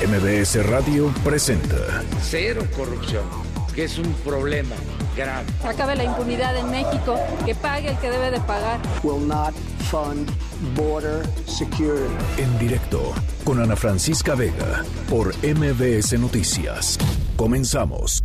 MBS Radio presenta Cero corrupción, que es un problema grave. Acabe la impunidad en México, que pague el que debe de pagar. will not fund border security. en directo con Ana Francisca Vega por MBS Noticias. Comenzamos.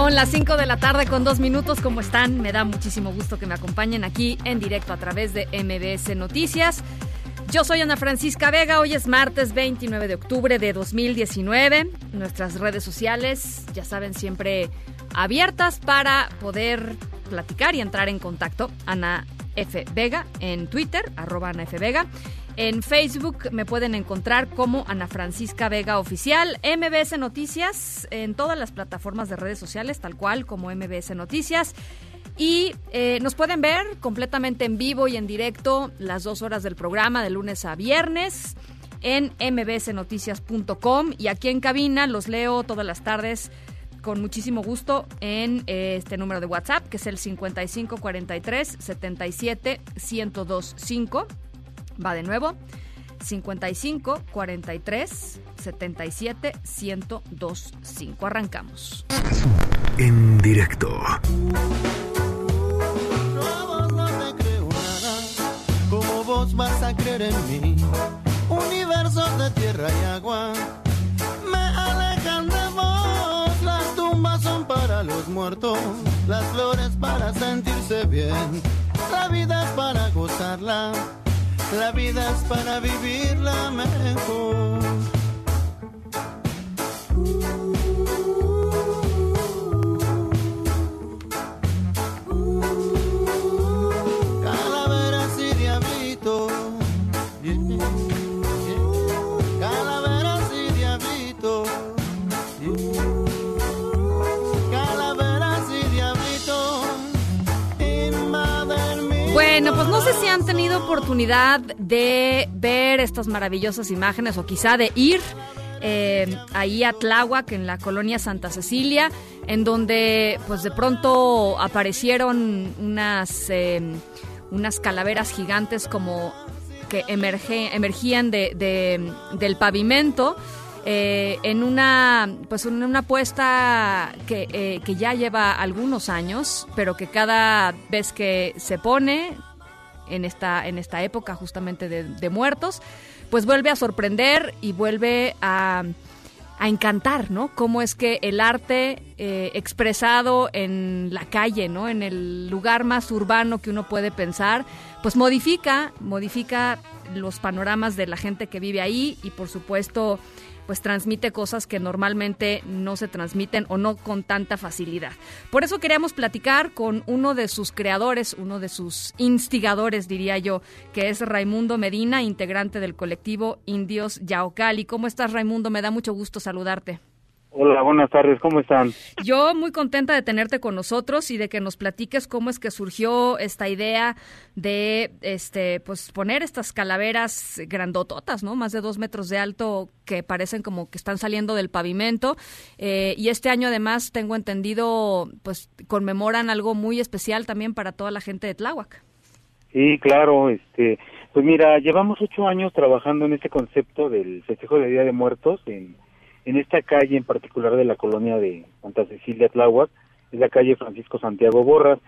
Son las 5 de la tarde con dos minutos. ¿Cómo están? Me da muchísimo gusto que me acompañen aquí en directo a través de MBS Noticias. Yo soy Ana Francisca Vega. Hoy es martes 29 de octubre de 2019. Nuestras redes sociales, ya saben, siempre abiertas para poder platicar y entrar en contacto. Ana F. Vega en Twitter, arroba Ana F. Vega. En Facebook me pueden encontrar como Ana Francisca Vega Oficial, MBS Noticias, en todas las plataformas de redes sociales, tal cual como MBS Noticias. Y eh, nos pueden ver completamente en vivo y en directo las dos horas del programa de lunes a viernes en mbsnoticias.com y aquí en cabina los leo todas las tardes con muchísimo gusto en eh, este número de WhatsApp que es el 5543 77 1025. Va de nuevo. 55 43 77 1025. Arrancamos. En directo. No, vos no te creo nada, ¿cómo vos vas a creer en mí? Universos de tierra y agua me alejan de vos. Las tumbas son para los muertos, las flores para sentirse bien. La vida es para gozarla, la vida es para vivirla mejor. Bueno, pues no sé si han tenido oportunidad de ver estas maravillosas imágenes o quizá de ir eh, ahí a Tláhuac, en la colonia Santa Cecilia, en donde pues de pronto aparecieron unas, eh, unas calaveras gigantes como que emergían de- del pavimento. eh, en una pues en una apuesta que, eh, que ya lleva algunos años pero que cada vez que se pone en esta, en esta época justamente de, muertos, pues vuelve a sorprender y vuelve a, a encantar, ¿no? Cómo es que el arte eh, expresado en la calle, ¿no? En el lugar más urbano que uno puede pensar, pues modifica, modifica los panoramas de la gente que vive ahí y por supuesto pues transmite cosas que normalmente no se transmiten o no con tanta facilidad. Por eso queríamos platicar con uno de sus creadores, uno de sus instigadores, diría yo, que es Raimundo Medina, integrante del colectivo Indios Yaocali. ¿Cómo estás, Raimundo? Me da mucho gusto saludarte. Hola, buenas tardes, ¿cómo están? Yo muy contenta de tenerte con nosotros y de que nos platiques cómo es que surgió esta idea de este pues poner estas calaveras grandototas, ¿no? Más de dos metros de alto que parecen como que están saliendo del pavimento. Eh, y este año además tengo entendido pues conmemoran algo muy especial también para toda la gente de Tláhuac. Sí, claro, este, pues mira, llevamos ocho años trabajando en este concepto del festejo de Día de Muertos en, en esta calle en particular de la colonia de Santa Cecilia Tláhuac, es la calle Francisco Santiago Borras.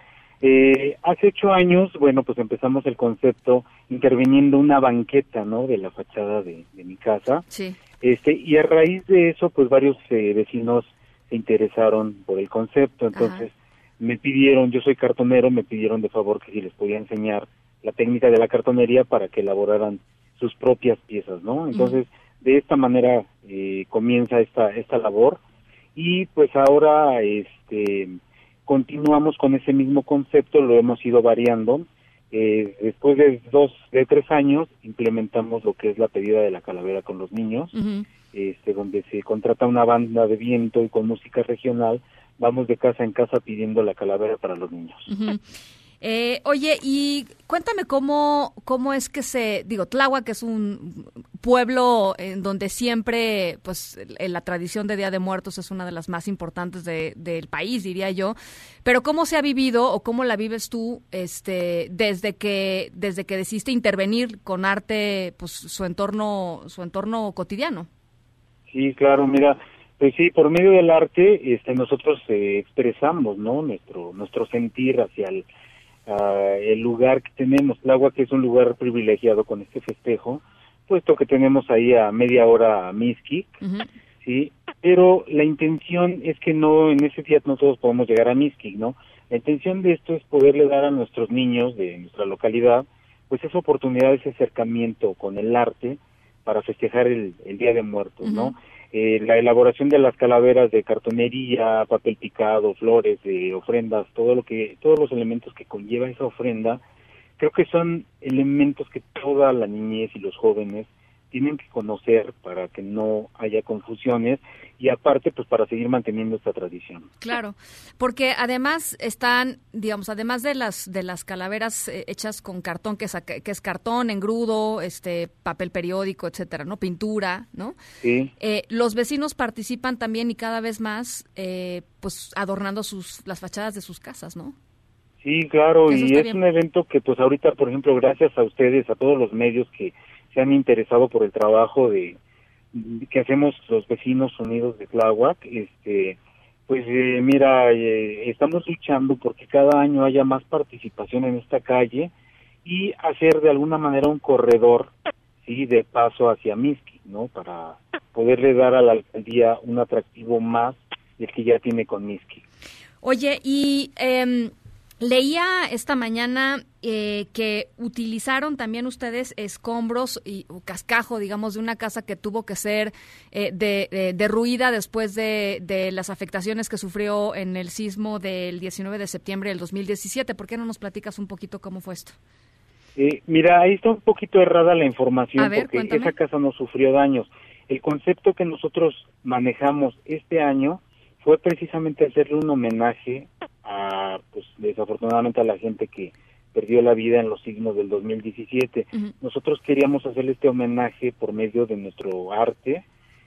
Eh, hace ocho años, bueno, pues empezamos el concepto interviniendo una banqueta, ¿no? De la fachada de, de mi casa. Sí. Este, y a raíz de eso, pues varios eh, vecinos se interesaron por el concepto, entonces me pidieron, yo soy cartonero, me pidieron de favor que si les podía enseñar la técnica de la cartonería para que elaboraran sus propias piezas, ¿no? Entonces, de esta manera eh, comienza esta esta labor y pues ahora este continuamos con ese mismo concepto, lo hemos ido variando. Eh, después de dos, de tres años, implementamos lo que es la pedida de la calavera con los niños, este, donde se contrata una banda de viento y con música regional, vamos de casa en casa pidiendo la calavera para los niños. Eh, oye, y cuéntame cómo, cómo es que se, digo, Tláhuac es un pueblo en donde siempre, pues, la tradición de Día de Muertos es una de las más importantes de, del país, diría yo. Pero cómo se ha vivido o cómo la vives tú, este, desde que, desde que decidiste intervenir con arte, pues, su entorno, su entorno cotidiano. Sí, claro, mira, pues sí, por medio del arte, este, nosotros eh, expresamos, ¿no? Nuestro, nuestro sentir hacia el el lugar que tenemos, agua que es un lugar privilegiado con este festejo, puesto que tenemos ahí a media hora a Miski, ¿sí? Pero la intención es que no, en ese día no todos podemos llegar a Miski, ¿no? La intención de esto es poderle dar a nuestros niños de nuestra localidad, pues esa oportunidad, ese acercamiento con el arte para festejar el, Día de Muertos, ¿no? Eh, la elaboración de las calaveras de cartonería, papel picado, flores, de ofrendas, todo lo que, todos los elementos que conlleva esa ofrenda, creo que son elementos que toda la niñez y los jóvenes tienen que conocer para que no haya confusiones y aparte pues para seguir manteniendo esta tradición. Claro, porque además están, digamos, además de las de las calaveras eh, hechas con cartón que es, que es cartón, engrudo, este papel periódico, etcétera, ¿no? Pintura, ¿no? Sí. Eh, los vecinos participan también y cada vez más eh, pues adornando sus las fachadas de sus casas, ¿no? Sí, claro, y es un evento que pues ahorita, por ejemplo, gracias a ustedes, a todos los medios que se han interesado por el trabajo de que hacemos los vecinos unidos de Tláhuac, este, pues eh, mira, eh, estamos luchando porque cada año haya más participación en esta calle y hacer de alguna manera un corredor, sí, de paso hacia Miski, ¿no? Para poderle dar a la alcaldía un atractivo más del que ya tiene con Miski. Oye, y eh, Leía esta mañana eh, que utilizaron también ustedes escombros y cascajo, digamos, de una casa que tuvo que ser eh, de, derruida después de, de, las afectaciones que sufrió en el sismo del 19 de septiembre del 2017. ¿Por qué no nos platicas un poquito cómo fue esto? Eh, mira, ahí está un poquito errada la información porque esa casa no sufrió daños. El concepto que nosotros manejamos este año fue precisamente hacerle un homenaje a, pues desafortunadamente a la gente que perdió la vida en los signos del 2017. Nosotros queríamos hacerle este homenaje por medio de nuestro arte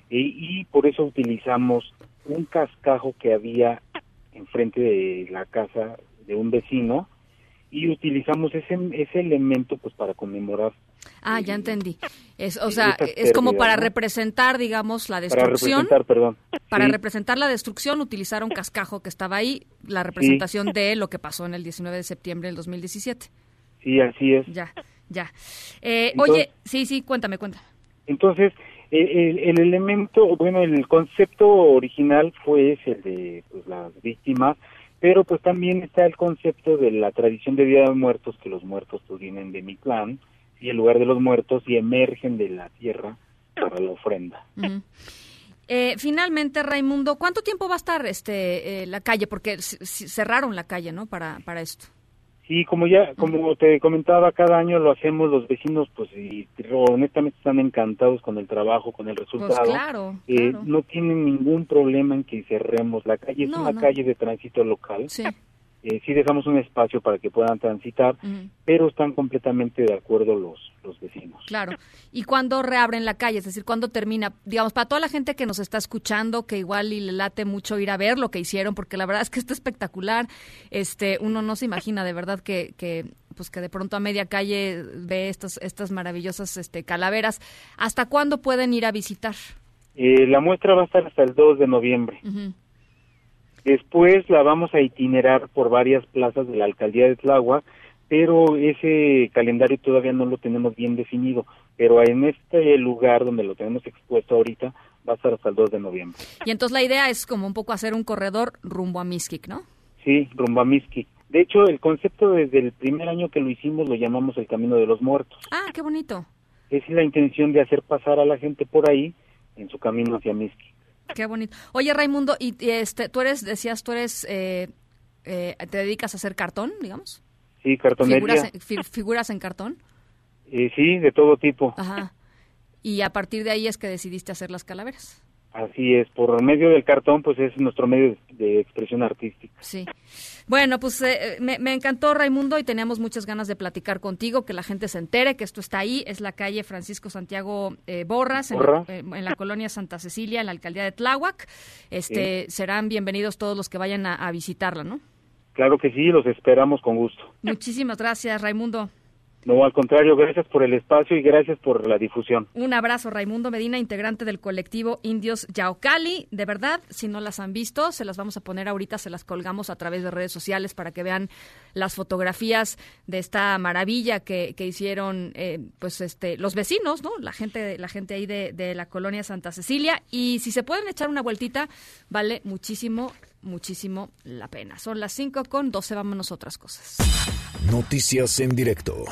y, y por eso utilizamos un cascajo que había enfrente de la casa de un vecino y utilizamos ese, ese elemento pues para conmemorar Ah, ya entendí. Es, o sea, es como para representar, digamos, la destrucción. Para representar, perdón. Para representar la destrucción utilizaron cascajo que estaba ahí, la representación de lo que pasó en el 19 de septiembre del 2017. Sí, así es. Ya, ya. Eh, oye, sí, sí, cuéntame, cuéntame. Entonces, el, el, elemento, bueno, el concepto original fue ese, el de pues, las víctimas, pero pues también está el concepto de la tradición de Día de Muertos, que los muertos pues vienen de mi clan, y el lugar de los muertos y emergen de la tierra para la ofrenda. Eh, finalmente, Raimundo, ¿cuánto tiempo va a estar este eh, la calle? Porque cerraron la calle, ¿no? Para, para esto. Sí, como ya, como te comentaba, cada año lo hacemos los vecinos, pues, y honestamente están encantados con el trabajo, con el resultado. Pues claro, eh, No tienen ningún problema en que cerremos la calle, es una calle de tránsito local. Sí. Eh, sí dejamos un espacio para que puedan transitar, pero están completamente de acuerdo los, los vecinos. Claro. ¿Y cuándo reabren la calle? Es decir, ¿cuándo termina? Digamos, para toda la gente que nos está escuchando, que igual y le late mucho ir a ver lo que hicieron, porque la verdad es que está espectacular. Este, uno no se imagina de verdad que, que pues que de pronto a media calle ve estas, estas maravillosas este, calaveras. ¿Hasta cuándo pueden ir a visitar? Eh, la muestra va a estar hasta el 2 de noviembre. Después la vamos a itinerar por varias plazas de la alcaldía de Tláhuac, pero ese calendario todavía no lo tenemos bien definido. Pero en este lugar donde lo tenemos expuesto ahorita va a estar hasta el 2 de noviembre. Y entonces la idea es como un poco hacer un corredor rumbo a Miskik, ¿no? Sí, rumbo a Miskik. De hecho, el concepto desde el primer año que lo hicimos lo llamamos el Camino de los Muertos. Ah, qué bonito. Es la intención de hacer pasar a la gente por ahí en su camino hacia Miskik. Qué bonito. Oye, Raimundo, y este, tú eres, decías, tú eres, eh, eh, te dedicas a hacer cartón, digamos. Sí, cartonería. ¿Figuras, figuras en cartón? Eh, sí, de todo tipo. Ajá. Y a partir de ahí es que decidiste hacer las calaveras. Así es, por medio del cartón, pues es nuestro medio de expresión artística. Sí. Bueno, pues eh, me, encantó Raimundo y teníamos muchas ganas de platicar contigo, que la gente se entere que esto está ahí. Es la calle Francisco Santiago eh, Borras, en, eh, en, la colonia Santa Cecilia, en la alcaldía de Tláhuac. Este, Serán bienvenidos todos los que vayan a visitarla, ¿no? Claro que sí, los esperamos con gusto. Muchísimas gracias, Raimundo. No, al contrario, gracias por el espacio y gracias por la difusión. Un abrazo, Raimundo Medina, integrante del colectivo Indios Yaucali. De verdad, si no las han visto, se las vamos a poner ahorita, se las colgamos a través de redes sociales para que vean las fotografías de esta maravilla que, hicieron eh, pues este los vecinos, ¿no? La gente, la gente ahí de, de la colonia Santa Cecilia. Y si se pueden echar una vueltita, vale muchísimo muchísimo la pena. Son las 5 con 12, vámonos a otras cosas. Noticias en directo.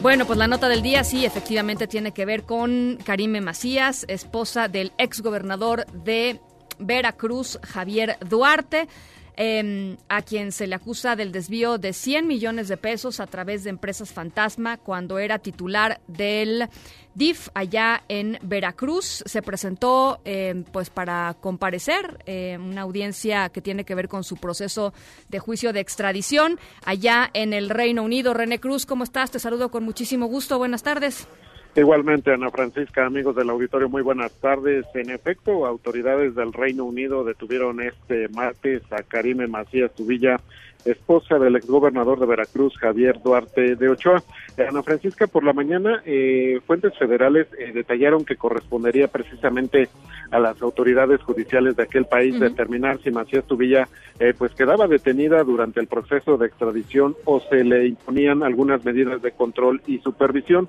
Bueno, pues la nota del día sí, efectivamente tiene que ver con Karime Macías, esposa del exgobernador de Veracruz, Javier Duarte. Em, a quien se le acusa del desvío de 100 millones de pesos a través de empresas fantasma cuando era titular del DIF allá en Veracruz. Se presentó em, pues para comparecer eh, una audiencia que tiene que ver con su proceso de juicio de extradición allá en el Reino Unido. René Cruz, ¿cómo estás? Te saludo con muchísimo gusto. Buenas tardes. Igualmente, Ana Francisca, amigos del auditorio, muy buenas tardes. En efecto, autoridades del Reino Unido detuvieron este martes a Karime Macías Tubilla esposa del exgobernador de Veracruz, Javier Duarte de Ochoa. Ana Francisca, por la mañana, eh, fuentes federales eh, detallaron que correspondería precisamente a las autoridades judiciales de aquel país determinar si Macías Tubilla eh, pues quedaba detenida durante el proceso de extradición o se le imponían algunas medidas de control y supervisión.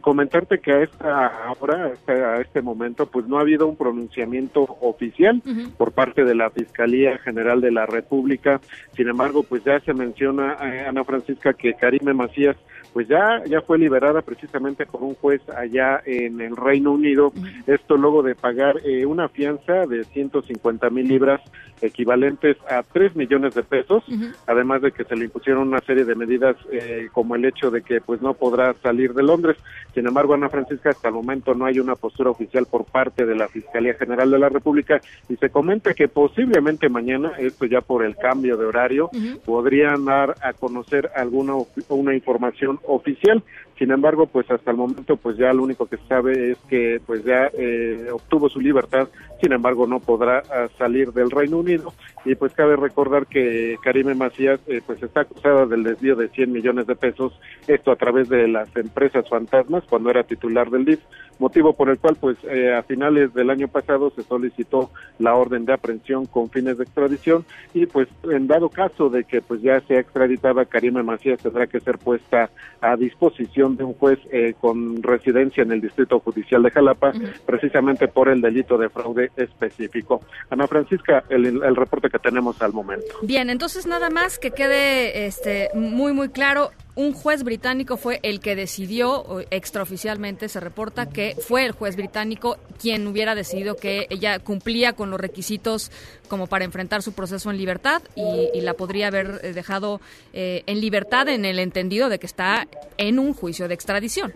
comentarte que a esta hora, a este momento, pues no ha habido un pronunciamiento oficial por parte de la Fiscalía General de la República. Sin embargo, pues ya se menciona, eh, Ana Francisca, que Karime Macías pues ya, ya fue liberada precisamente por un juez allá en el Reino Unido, esto luego de pagar eh, una fianza de 150 mil libras equivalentes a 3 millones de pesos, además de que se le impusieron una serie de medidas eh, como el hecho de que pues no podrá salir de Londres. Sin embargo, Ana Francisca, hasta el momento no hay una postura oficial por parte de la Fiscalía General de la República y se comenta que posiblemente mañana, esto ya por el cambio de horario, podrían dar a conocer alguna una información oficial. Sin embargo, pues hasta el momento, pues ya lo único que se sabe es que pues ya eh, obtuvo su libertad. Sin embargo, no podrá ah, salir del Reino Unido. Y pues cabe recordar que Karime Macías eh, pues está acusada del desvío de 100 millones de pesos, esto a través de las empresas fantasmas cuando era titular del DIF, motivo por el cual pues eh, a finales del año pasado se solicitó la orden de aprehensión con fines de extradición y pues en dado caso de que pues ya sea extraditada, Karime Macías tendrá que ser puesta a disposición de un juez eh, con residencia en el Distrito Judicial de Jalapa, precisamente por el delito de fraude específico. Ana Francisca, el, el, reporte que tenemos al momento. Bien, entonces nada más que quede este muy muy claro, un juez británico fue el que decidió, extraoficialmente se reporta que fue el juez británico quien hubiera decidido que ella cumplía con los requisitos como para enfrentar su proceso en libertad y, la podría haber eh, dejado eh, en libertad en el entendido de que está en un juicio de extradición.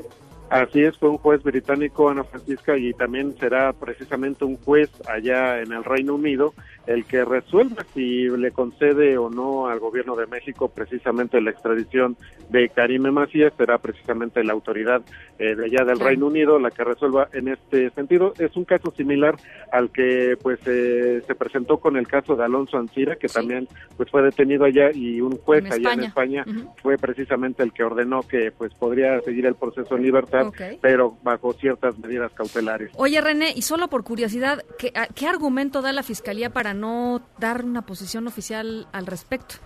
Así es, fue un juez británico, Ana Francisca, y también será precisamente un juez allá en el Reino Unido el que resuelva si le concede o no al gobierno de México precisamente la extradición de Karime Macías, será precisamente la autoridad eh, de allá del Reino Unido la que resuelva en este sentido. Es un caso similar al que pues eh, se presentó con el caso de Alonso Ancira, que también pues fue detenido allá y un juez allá en España. Fue precisamente el que ordenó que pues podría seguir el proceso en libertad, pero bajo ciertas medidas cautelares. Oye René, y solo por curiosidad, ¿qué, ¿qué argumento da la Fiscalía para no dar una posición oficial al respecto?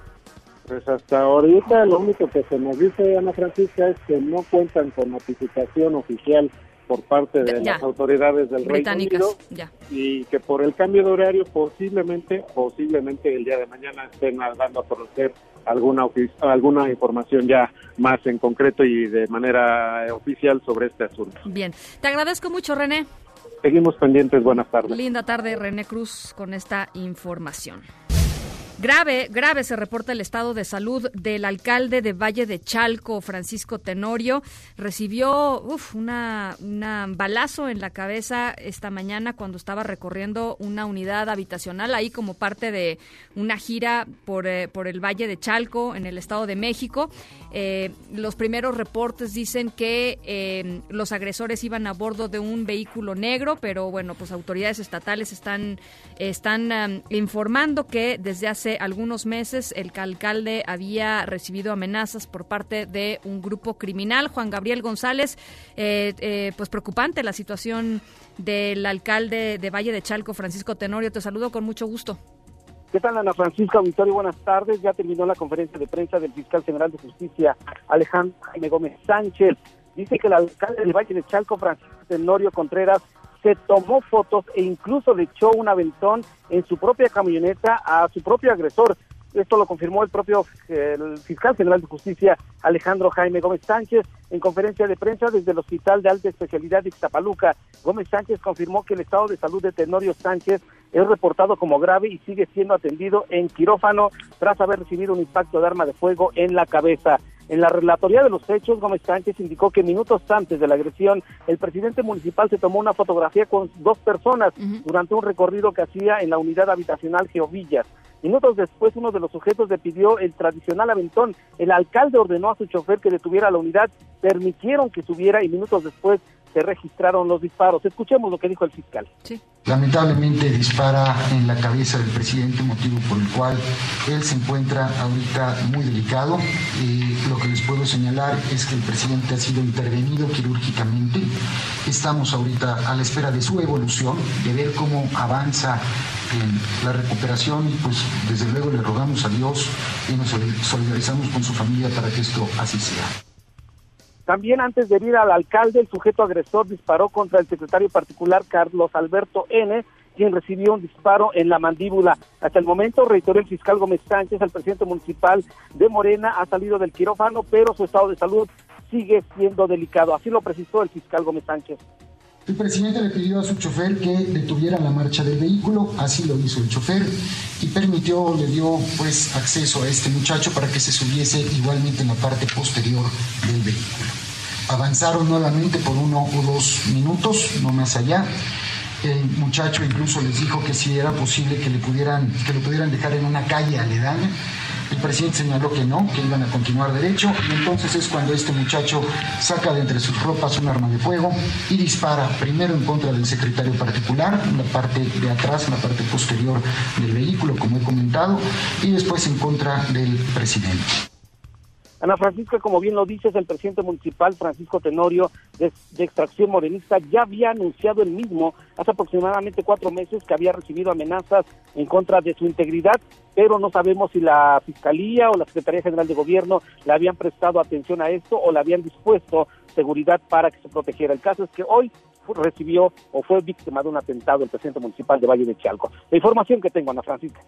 Pues hasta ahorita lo único que se nos dice, Ana Francisca, es que no cuentan con notificación oficial por parte de las autoridades del Reino Unido y que por el cambio de horario posiblemente, posiblemente el día de mañana estén dando a conocer alguna alguna información ya más en concreto y de manera oficial sobre este asunto. Bien, te agradezco mucho René. Seguimos pendientes, buenas tardes. Linda tarde, René Cruz, con esta información. Grave, grave se reporta el estado de salud del alcalde de Valle de Chalco, Francisco Tenorio. Recibió uf, una, balazo en la cabeza esta mañana cuando estaba recorriendo una unidad habitacional ahí como parte de una gira por, eh, por el Valle de Chalco en el Estado de México. Eh, los primeros reportes dicen que eh, los agresores iban a bordo de un vehículo negro, pero bueno, pues autoridades estatales están, están um, informando que desde hace algunos meses el alcalde había recibido amenazas por parte de un grupo criminal. Juan Gabriel González, eh, eh, pues preocupante la situación del alcalde de Valle de Chalco, Francisco Tenorio. Te saludo con mucho gusto. ¿Qué tal, Ana Francisca Auditorio? Buenas tardes. Ya terminó la conferencia de prensa del fiscal general de justicia, Alejandro Jaime Gómez Sánchez. Dice que el alcalde de Valle de Chalco, Francisco Tenorio Contreras, se tomó fotos e incluso le echó un aventón en su propia camioneta a su propio agresor. Esto lo confirmó el propio el fiscal general de justicia Alejandro Jaime Gómez Sánchez en conferencia de prensa desde el Hospital de Alta Especialidad de Ixtapaluca. Gómez Sánchez confirmó que el estado de salud de Tenorio Sánchez es reportado como grave y sigue siendo atendido en quirófano tras haber recibido un impacto de arma de fuego en la cabeza. En la relatoría de los hechos, Gómez Sánchez indicó que minutos antes de la agresión, el presidente municipal se tomó una fotografía con dos personas durante un recorrido que hacía en la unidad habitacional Geovillas. Minutos después, uno de los sujetos le pidió el tradicional aventón. El alcalde ordenó a su chofer que detuviera la unidad, permitieron que subiera y minutos después se registraron los disparos. Escuchemos lo que dijo el fiscal. Sí. Lamentablemente dispara en la cabeza del presidente, motivo por el cual él se encuentra ahorita muy delicado. y lo que les puedo señalar es que el presidente ha sido intervenido quirúrgicamente. Estamos ahorita a la espera de su evolución, de ver cómo avanza en la recuperación y pues desde luego le rogamos a Dios y nos solidarizamos con su familia para que esto así sea. También antes de herir al alcalde, el sujeto agresor disparó contra el secretario particular Carlos Alberto N., quien recibió un disparo en la mandíbula. Hasta el momento, reiteró el fiscal Gómez Sánchez, el presidente municipal de Morena ha salido del quirófano, pero su estado de salud sigue siendo delicado. Así lo precisó el fiscal Gómez Sánchez. El presidente le pidió a su chofer que detuviera la marcha del vehículo, así lo hizo el chofer y permitió, le dio pues acceso a este muchacho para que se subiese igualmente en la parte posterior del vehículo. Avanzaron nuevamente por uno o dos minutos, no más allá. El muchacho incluso les dijo que si era posible que le pudieran, que lo pudieran dejar en una calle aledaña el presidente señaló que no, que iban a continuar derecho y entonces es cuando este muchacho saca de entre sus ropas un arma de fuego y dispara primero en contra del secretario particular, en la parte de atrás, en la parte posterior del vehículo, como he comentado, y después en contra del presidente. Ana Francisca, como bien lo dices, el presidente municipal Francisco Tenorio, de, extracción morenista, ya había anunciado el mismo hace aproximadamente cuatro meses que había recibido amenazas en contra de su integridad, pero no sabemos si la Fiscalía o la Secretaría General de Gobierno le habían prestado atención a esto o le habían dispuesto seguridad para que se protegiera. El caso es que hoy recibió o fue víctima de un atentado el presidente municipal de Valle de Chalco. La información que tengo, Ana Francisca.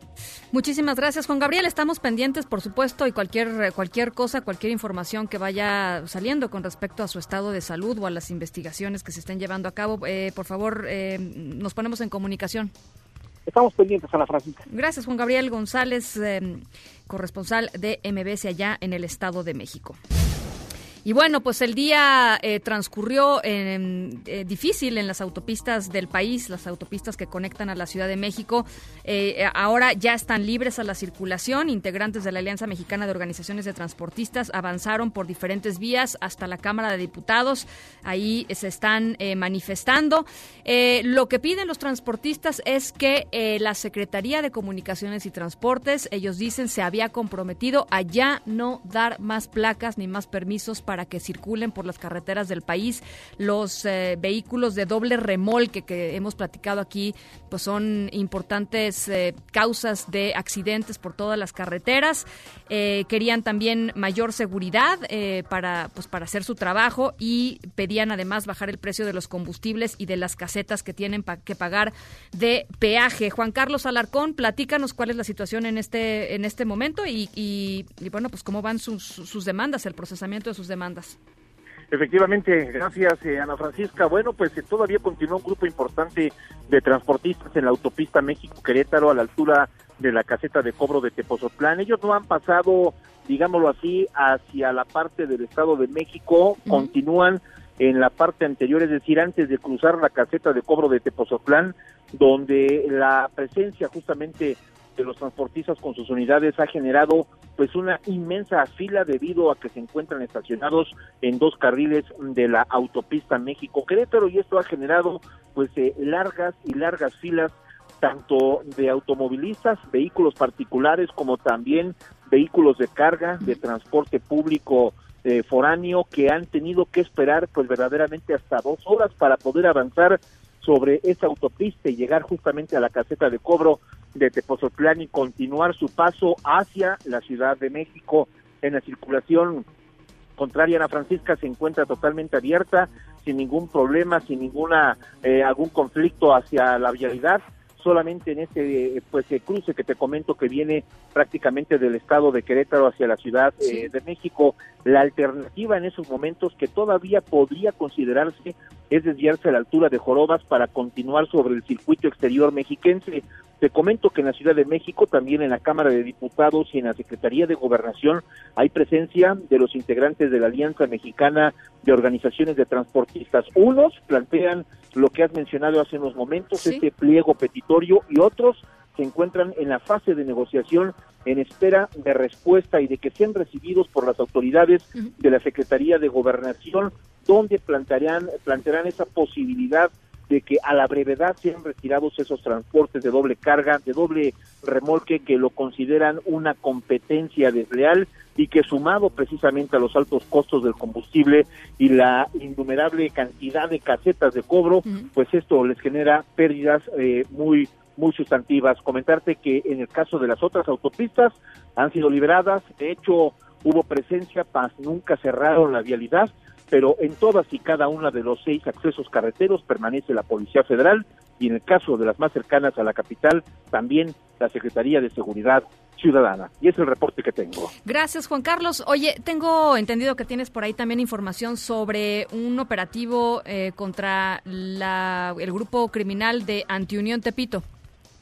Muchísimas gracias, Juan Gabriel. Estamos pendientes, por supuesto, y cualquier, cualquier cosa, cualquier información que vaya saliendo con respecto a su estado de salud o a las investigaciones que se estén llevando a cabo, eh, por favor, eh, nos ponemos en comunicación. Estamos pendientes, Ana Francisca. Gracias, Juan Gabriel González, eh, corresponsal de MBS allá en el Estado de México. Y bueno, pues el día eh, transcurrió eh, difícil en las autopistas del país, las autopistas que conectan a la Ciudad de México. Eh, ahora ya están libres a la circulación. Integrantes de la Alianza Mexicana de Organizaciones de Transportistas avanzaron por diferentes vías hasta la Cámara de Diputados. Ahí se están manifestando. lo que piden los transportistas es que la Secretaría de Comunicaciones y Transportes, ellos dicen, se había comprometido a ya no dar más placas ni más permisos para para que circulen por las carreteras del país. Los eh, vehículos de doble remolque que hemos platicado aquí, pues son importantes eh, causas de accidentes por todas las carreteras. Eh, querían también mayor seguridad para, pues, para hacer su trabajo y pedían además bajar el precio de los combustibles y de las casetas que tienen que pagar de peaje. Juan Carlos Alarcón, platícanos cuál es la situación en este, en este momento y, y, bueno, pues cómo van sus, sus demandas, el procesamiento de sus demandas. Efectivamente, gracias eh, Ana Francisca. Bueno, pues eh, todavía continúa un grupo importante de transportistas en la autopista México-Querétaro a la altura de la caseta de cobro de Tepozotlán. Ellos no han pasado, digámoslo así, hacia la parte del Estado de México, continúan en la parte anterior, es decir, antes de cruzar la caseta de cobro de Tepozotlán, donde la presencia justamente de los transportistas con sus unidades ha generado pues una inmensa fila debido a que se encuentran estacionados en dos carriles de la autopista México Querétaro y esto ha generado pues eh, largas y largas filas tanto de automovilistas, vehículos particulares como también vehículos de carga, de transporte público eh, foráneo que han tenido que esperar pues verdaderamente hasta dos horas para poder avanzar sobre esa autopista y llegar justamente a la caseta de cobro de Tepozotlán y continuar su paso hacia la Ciudad de México. En la circulación contraria a Ana Francisca se encuentra totalmente abierta sin ningún problema sin ninguna eh, algún conflicto hacia la vialidad. Solamente en este pues cruce que te comento que viene prácticamente del estado de Querétaro hacia la Ciudad eh, de México. La alternativa en esos momentos que todavía podría considerarse es desviarse a la altura de Jorobas para continuar sobre el circuito exterior mexiquense. Te comento que en la Ciudad de México, también en la Cámara de Diputados y en la Secretaría de Gobernación, hay presencia de los integrantes de la Alianza Mexicana de Organizaciones de Transportistas. Unos plantean lo que has mencionado hace unos momentos, este pliego petitorio, y otros se encuentran en la fase de negociación en espera de respuesta y de que sean recibidos por las autoridades de la Secretaría de Gobernación, donde plantearán, plantearán esa posibilidad de que a la brevedad sean retirados esos transportes de doble carga, de doble remolque, que lo consideran una competencia desleal y que sumado precisamente a los altos costos del combustible y la innumerable cantidad de casetas de cobro, pues esto les genera pérdidas eh, muy muy sustantivas. Comentarte que en el caso de las otras autopistas han sido liberadas, de hecho hubo presencia, paz, nunca cerraron la vialidad, pero en todas y cada una de los seis accesos carreteros permanece la Policía Federal y en el caso de las más cercanas a la capital, también la Secretaría de Seguridad Ciudadana. Y es el reporte que tengo. Gracias, Juan Carlos. Oye, tengo entendido que tienes por ahí también información sobre un operativo eh, contra la, el grupo criminal de Antiunión Tepito.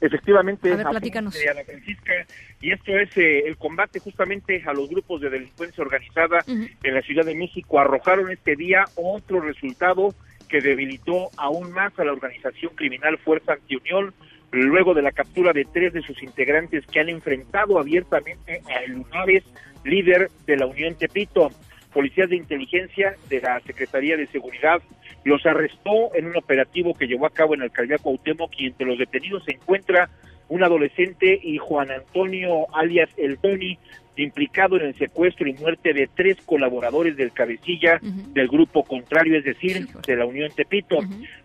Efectivamente, a ver, platícanos. Ana Francisca, y esto es eh, el combate justamente a los grupos de delincuencia organizada en la Ciudad de México. Arrojaron este día otro resultado que debilitó aún más a la organización criminal Fuerza Antiunión, luego de la captura de tres de sus integrantes que han enfrentado abiertamente a Lunares, líder de la Unión Tepito policías de inteligencia de la Secretaría de Seguridad. Los arrestó en un operativo que llevó a cabo en el alcaldía Cuauhtémoc y entre los detenidos se encuentra un adolescente y Juan Antonio alias El Tony implicado en el secuestro y muerte de tres colaboradores del cabecilla del grupo contrario, es decir, de la Unión Tepito.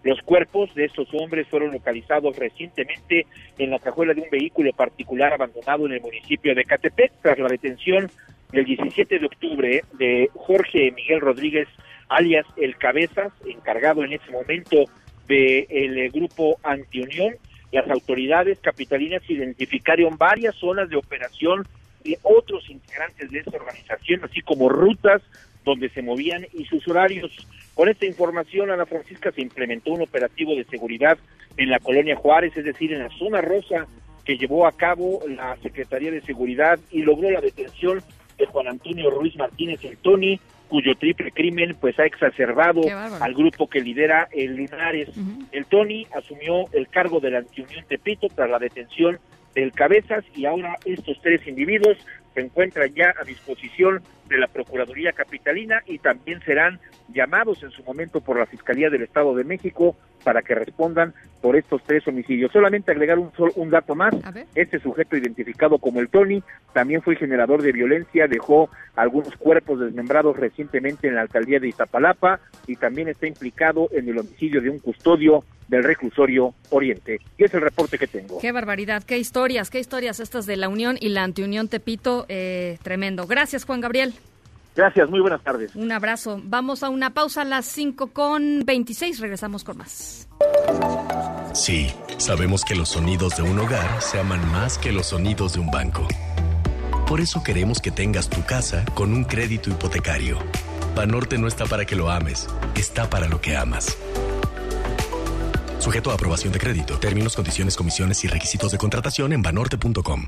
Los cuerpos de estos hombres fueron localizados recientemente en la cajuela de un vehículo particular abandonado en el municipio de Catepec. Tras la detención el 17 de octubre de Jorge Miguel Rodríguez, alias El Cabezas, encargado en ese momento del el eh, grupo Antiunión. Las autoridades capitalinas identificaron varias zonas de operación de otros integrantes de esta organización, así como rutas donde se movían y sus horarios. Con esta información, Ana Francisca, se implementó un operativo de seguridad en la colonia Juárez, es decir, en la zona rosa que llevó a cabo la Secretaría de Seguridad y logró la detención de Juan Antonio Ruiz Martínez el Tony, cuyo triple crimen pues ha exacerbado al grupo que lidera el Linares. El Tony asumió el cargo de la antiunión Tepito tras la detención del Cabezas y ahora estos tres individuos se encuentran ya a disposición de la Procuraduría Capitalina y también serán llamados en su momento por la Fiscalía del Estado de México para que respondan por estos tres homicidios. Solamente agregar un, un dato más, este sujeto identificado como el Tony también fue generador de violencia, dejó algunos cuerpos desmembrados recientemente en la alcaldía de Iztapalapa y también está implicado en el homicidio de un custodio del reclusorio Oriente. Y es el reporte que tengo. Qué barbaridad, qué historias, qué historias estas de la Unión y la Antiunión Tepito, eh, tremendo. Gracias, Juan Gabriel. Gracias, muy buenas tardes. Un abrazo. Vamos a una pausa a las 5 con 26. Regresamos con más. Sí, sabemos que los sonidos de un hogar se aman más que los sonidos de un banco. Por eso queremos que tengas tu casa con un crédito hipotecario. Banorte no está para que lo ames, está para lo que amas sujeto a aprobación de crédito. Términos, condiciones, comisiones y requisitos de contratación en banorte.com.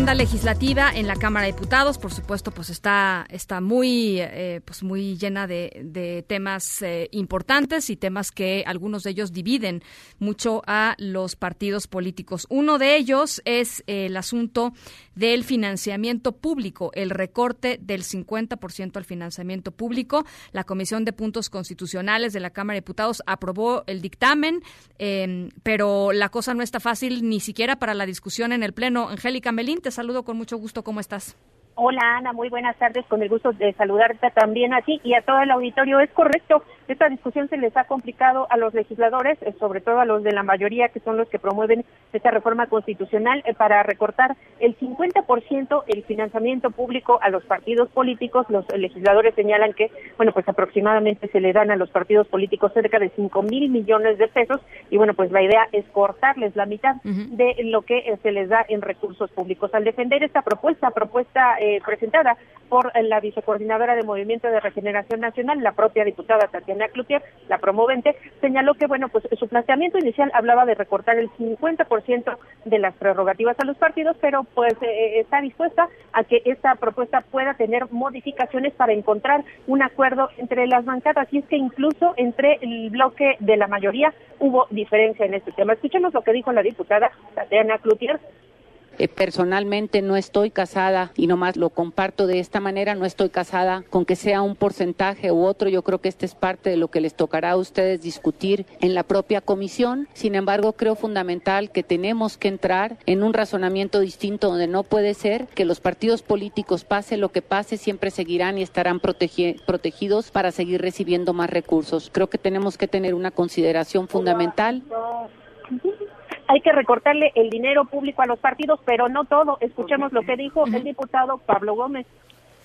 Agenda legislativa en la Cámara de Diputados, por supuesto, pues está, está muy, eh, pues muy llena de, temas eh, importantes y temas que algunos de ellos dividen mucho a los partidos políticos. Uno de ellos es el asunto del financiamiento público, el recorte del 50% al financiamiento público. La Comisión de Puntos Constitucionales de la Cámara de Diputados aprobó el dictamen, eh, pero la cosa no está fácil ni siquiera para la discusión en el Pleno. Angélica Melín, te saludo con mucho gusto. ¿Cómo estás? Hola Ana, muy buenas tardes. Con el gusto de saludarte también a ti y a todo el auditorio. Es correcto, esta discusión se les ha complicado a los legisladores, eh, sobre todo a los de la mayoría, que son los que promueven esta reforma constitucional, eh, para recortar el 50% el financiamiento público a los partidos políticos. Los legisladores señalan que, bueno, pues aproximadamente se le dan a los partidos políticos cerca de 5 mil millones de pesos y, bueno, pues la idea es cortarles la mitad de lo que eh, se les da en recursos públicos. Al defender esta propuesta, propuesta presentada por la vicecoordinadora de Movimiento de Regeneración Nacional, la propia diputada Tatiana Cloutier, la promovente, señaló que, bueno, pues su planteamiento inicial hablaba de recortar el 50% de las prerrogativas a los partidos, pero pues eh, eh, está dispuesta a que esta propuesta pueda tener modificaciones para encontrar un acuerdo entre las bancadas. Y es que incluso entre el bloque de la mayoría hubo diferencia en este tema. Escuchemos lo que dijo la diputada Tatiana Cloutier eh, personalmente no estoy casada y nomás lo comparto de esta manera, no estoy casada con que sea un porcentaje u otro. Yo creo que este es parte de lo que les tocará a ustedes discutir en la propia comisión. Sin embargo, creo fundamental que tenemos que entrar en un razonamiento distinto donde no puede ser que los partidos políticos, pase lo que pase, siempre seguirán y estarán protegidos para seguir recibiendo más recursos. Creo que tenemos que tener una consideración fundamental hay que recortarle el dinero público a los partidos, pero no todo. Escuchemos lo que dijo el diputado Pablo Gómez.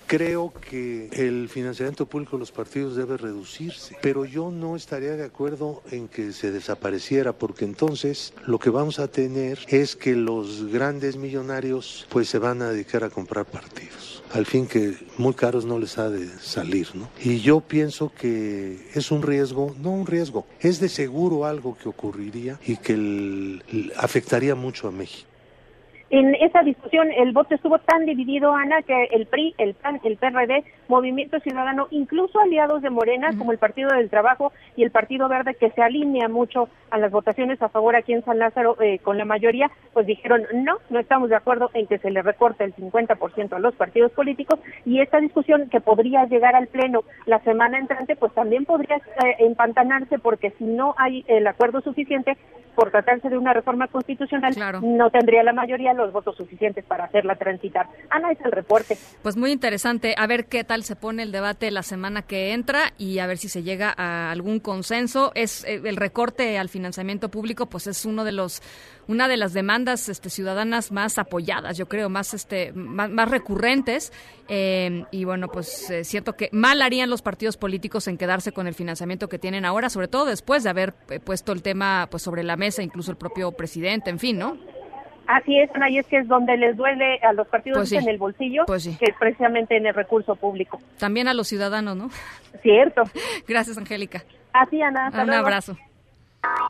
Creo que el financiamiento público de los partidos debe reducirse, pero yo no estaría de acuerdo en que se desapareciera, porque entonces lo que vamos a tener es que los grandes millonarios pues se van a dedicar a comprar partidos. Al fin que muy caros no les ha de salir, ¿no? Y yo pienso que es un riesgo, no un riesgo, es de seguro algo que ocurriría y que afectaría mucho a México. En esa discusión el voto estuvo tan dividido, Ana, que el PRI, el PAN, el PRD, Movimiento Ciudadano, incluso aliados de Morena, como el Partido del Trabajo y el Partido Verde, que se alinea mucho a las votaciones a favor aquí en San Lázaro eh, con la mayoría, pues dijeron no, no estamos de acuerdo en que se le recorte el 50% a los partidos políticos y esta discusión que podría llegar al Pleno la semana entrante, pues también podría eh, empantanarse porque si no hay el acuerdo suficiente por tratarse de una reforma constitucional, no tendría la mayoría los votos suficientes para hacerla transitar. Ana, es el reporte. Pues muy interesante. A ver qué tal se pone el debate la semana que entra y a ver si se llega a algún consenso. Es eh, el recorte al financiamiento público, pues es uno de los una de las demandas este, ciudadanas más apoyadas, yo creo, más este más, recurrentes. Eh, y bueno, pues eh, siento que mal harían los partidos políticos en quedarse con el financiamiento que tienen ahora, sobre todo después de haber puesto el tema pues sobre la mesa, incluso el propio presidente, en fin, ¿no? Así es, Ana, y es que es donde les duele a los partidos pues en el bolsillo, pues que es precisamente en el recurso público. También a los ciudadanos, ¿no? Cierto. Gracias, Angélica. Así, Ana. Un abrazo.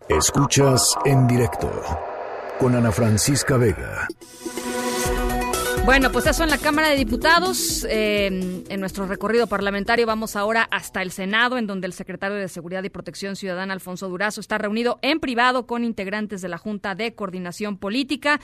Escuchas en directo con Ana Francisca Vega. Bueno, pues eso en la Cámara de Diputados. Eh, en nuestro recorrido parlamentario vamos ahora hasta el Senado, en donde el secretario de Seguridad y Protección Ciudadana, Alfonso Durazo, está reunido en privado con integrantes de la Junta de Coordinación Política.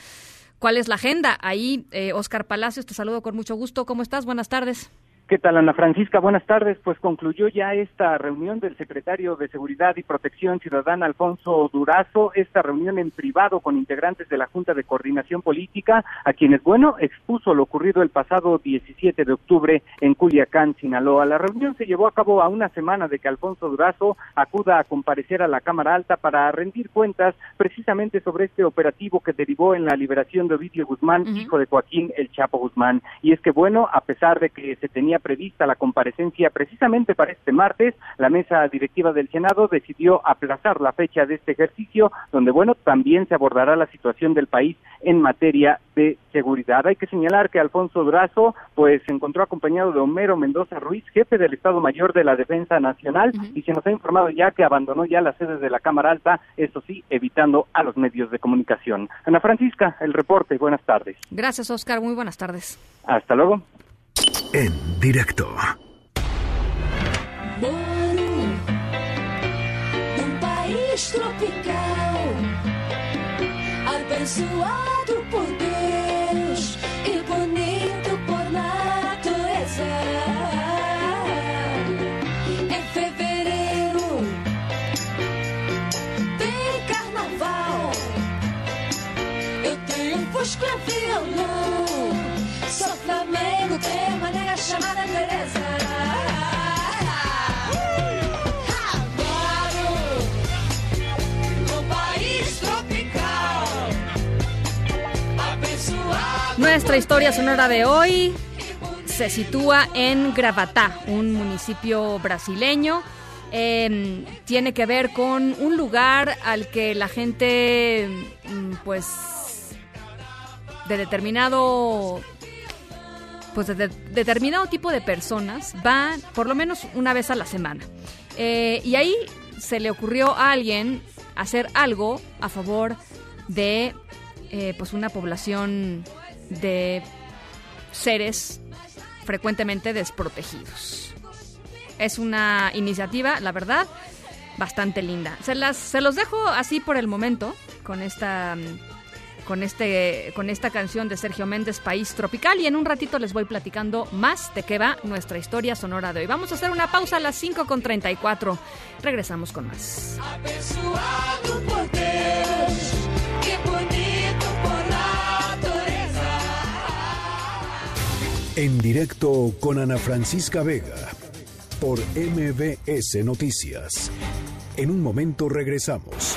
¿Cuál es la agenda? Ahí, eh, Oscar Palacios, te saludo con mucho gusto. ¿Cómo estás? Buenas tardes. ¿Qué tal, Ana Francisca? Buenas tardes. Pues concluyó ya esta reunión del secretario de Seguridad y Protección Ciudadana, Alfonso Durazo, esta reunión en privado con integrantes de la Junta de Coordinación Política, a quienes, bueno, expuso lo ocurrido el pasado 17 de octubre en Culiacán, Sinaloa. La reunión se llevó a cabo a una semana de que Alfonso Durazo acuda a comparecer a la Cámara Alta para rendir cuentas precisamente sobre este operativo que derivó en la liberación de Ovidio Guzmán, hijo de Joaquín El Chapo Guzmán. Y es que, bueno, a pesar de que se tenía prevista la comparecencia precisamente para este martes, la mesa directiva del Senado decidió aplazar la fecha de este ejercicio, donde, bueno, también se abordará la situación del país en materia de seguridad. Hay que señalar que Alfonso Durazo, pues, se encontró acompañado de Homero Mendoza Ruiz, jefe del Estado Mayor de la Defensa Nacional, y se nos ha informado ya que abandonó ya las sedes de la Cámara Alta, eso sí, evitando a los medios de comunicación. Ana Francisca, el reporte. Buenas tardes. Gracias, Oscar. Muy buenas tardes. Hasta luego. En directo. Moro num país tropical, abençoado por Deus e bonito por natureza. Em fevereiro tem carnaval. Eu tenho um fusca violão. Uma nega chamada Teresa. Nuestra historia sonora de hoy se sitúa en Gravatá, un municipio brasileño. Eh, tiene que ver con un lugar al que la gente, mm, pues, de determinado pues de, de- determinado tipo de personas va por lo menos una vez a la semana. Eh, y ahí se le ocurrió a alguien hacer algo a favor de eh, pues una población de seres frecuentemente desprotegidos. Es una iniciativa, la verdad, bastante linda. Se las se los dejo así por el momento con esta mm, con este con esta canción de Sergio Méndez País Tropical y en un ratito les voy platicando más de qué va nuestra historia sonora de hoy. Vamos a hacer una pausa a las 5 con 34. Regresamos con más. Abençoado por Deus, que bonito por natureza. En directo con Ana Francisca Vega por MBS Noticias. En un momento regresamos.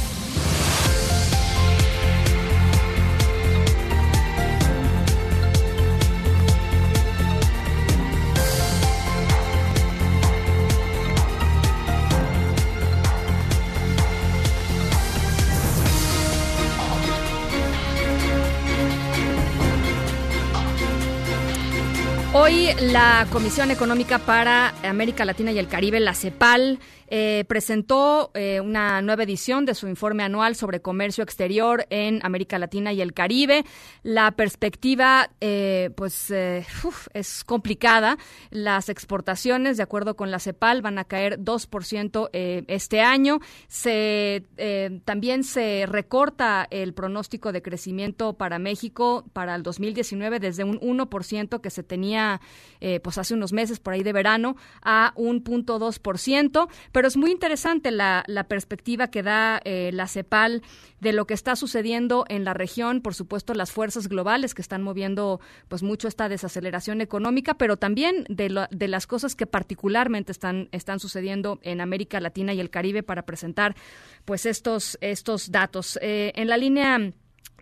La Comisión Económica para América Latina y el Caribe, la CEPAL, eh, presentó eh, una nueva edición de su informe anual sobre comercio exterior en América Latina y el Caribe. La perspectiva, eh, pues, es complicada. Las exportaciones, de acuerdo con la CEPAL, van a caer 2% eh, este año. Se, también se recorta el pronóstico de crecimiento para México para el 2019 desde un 1% que se tenía pues hace unos meses por ahí de verano a un punto 2%, pero es muy interesante la, la perspectiva que da eh, la CEPAL de lo que está sucediendo en la región, por supuesto las fuerzas globales que están moviendo pues mucho esta desaceleración económica, pero también de, lo- de las cosas que particularmente están, sucediendo en América Latina y el Caribe para presentar pues estos, estos datos. Eh, en la línea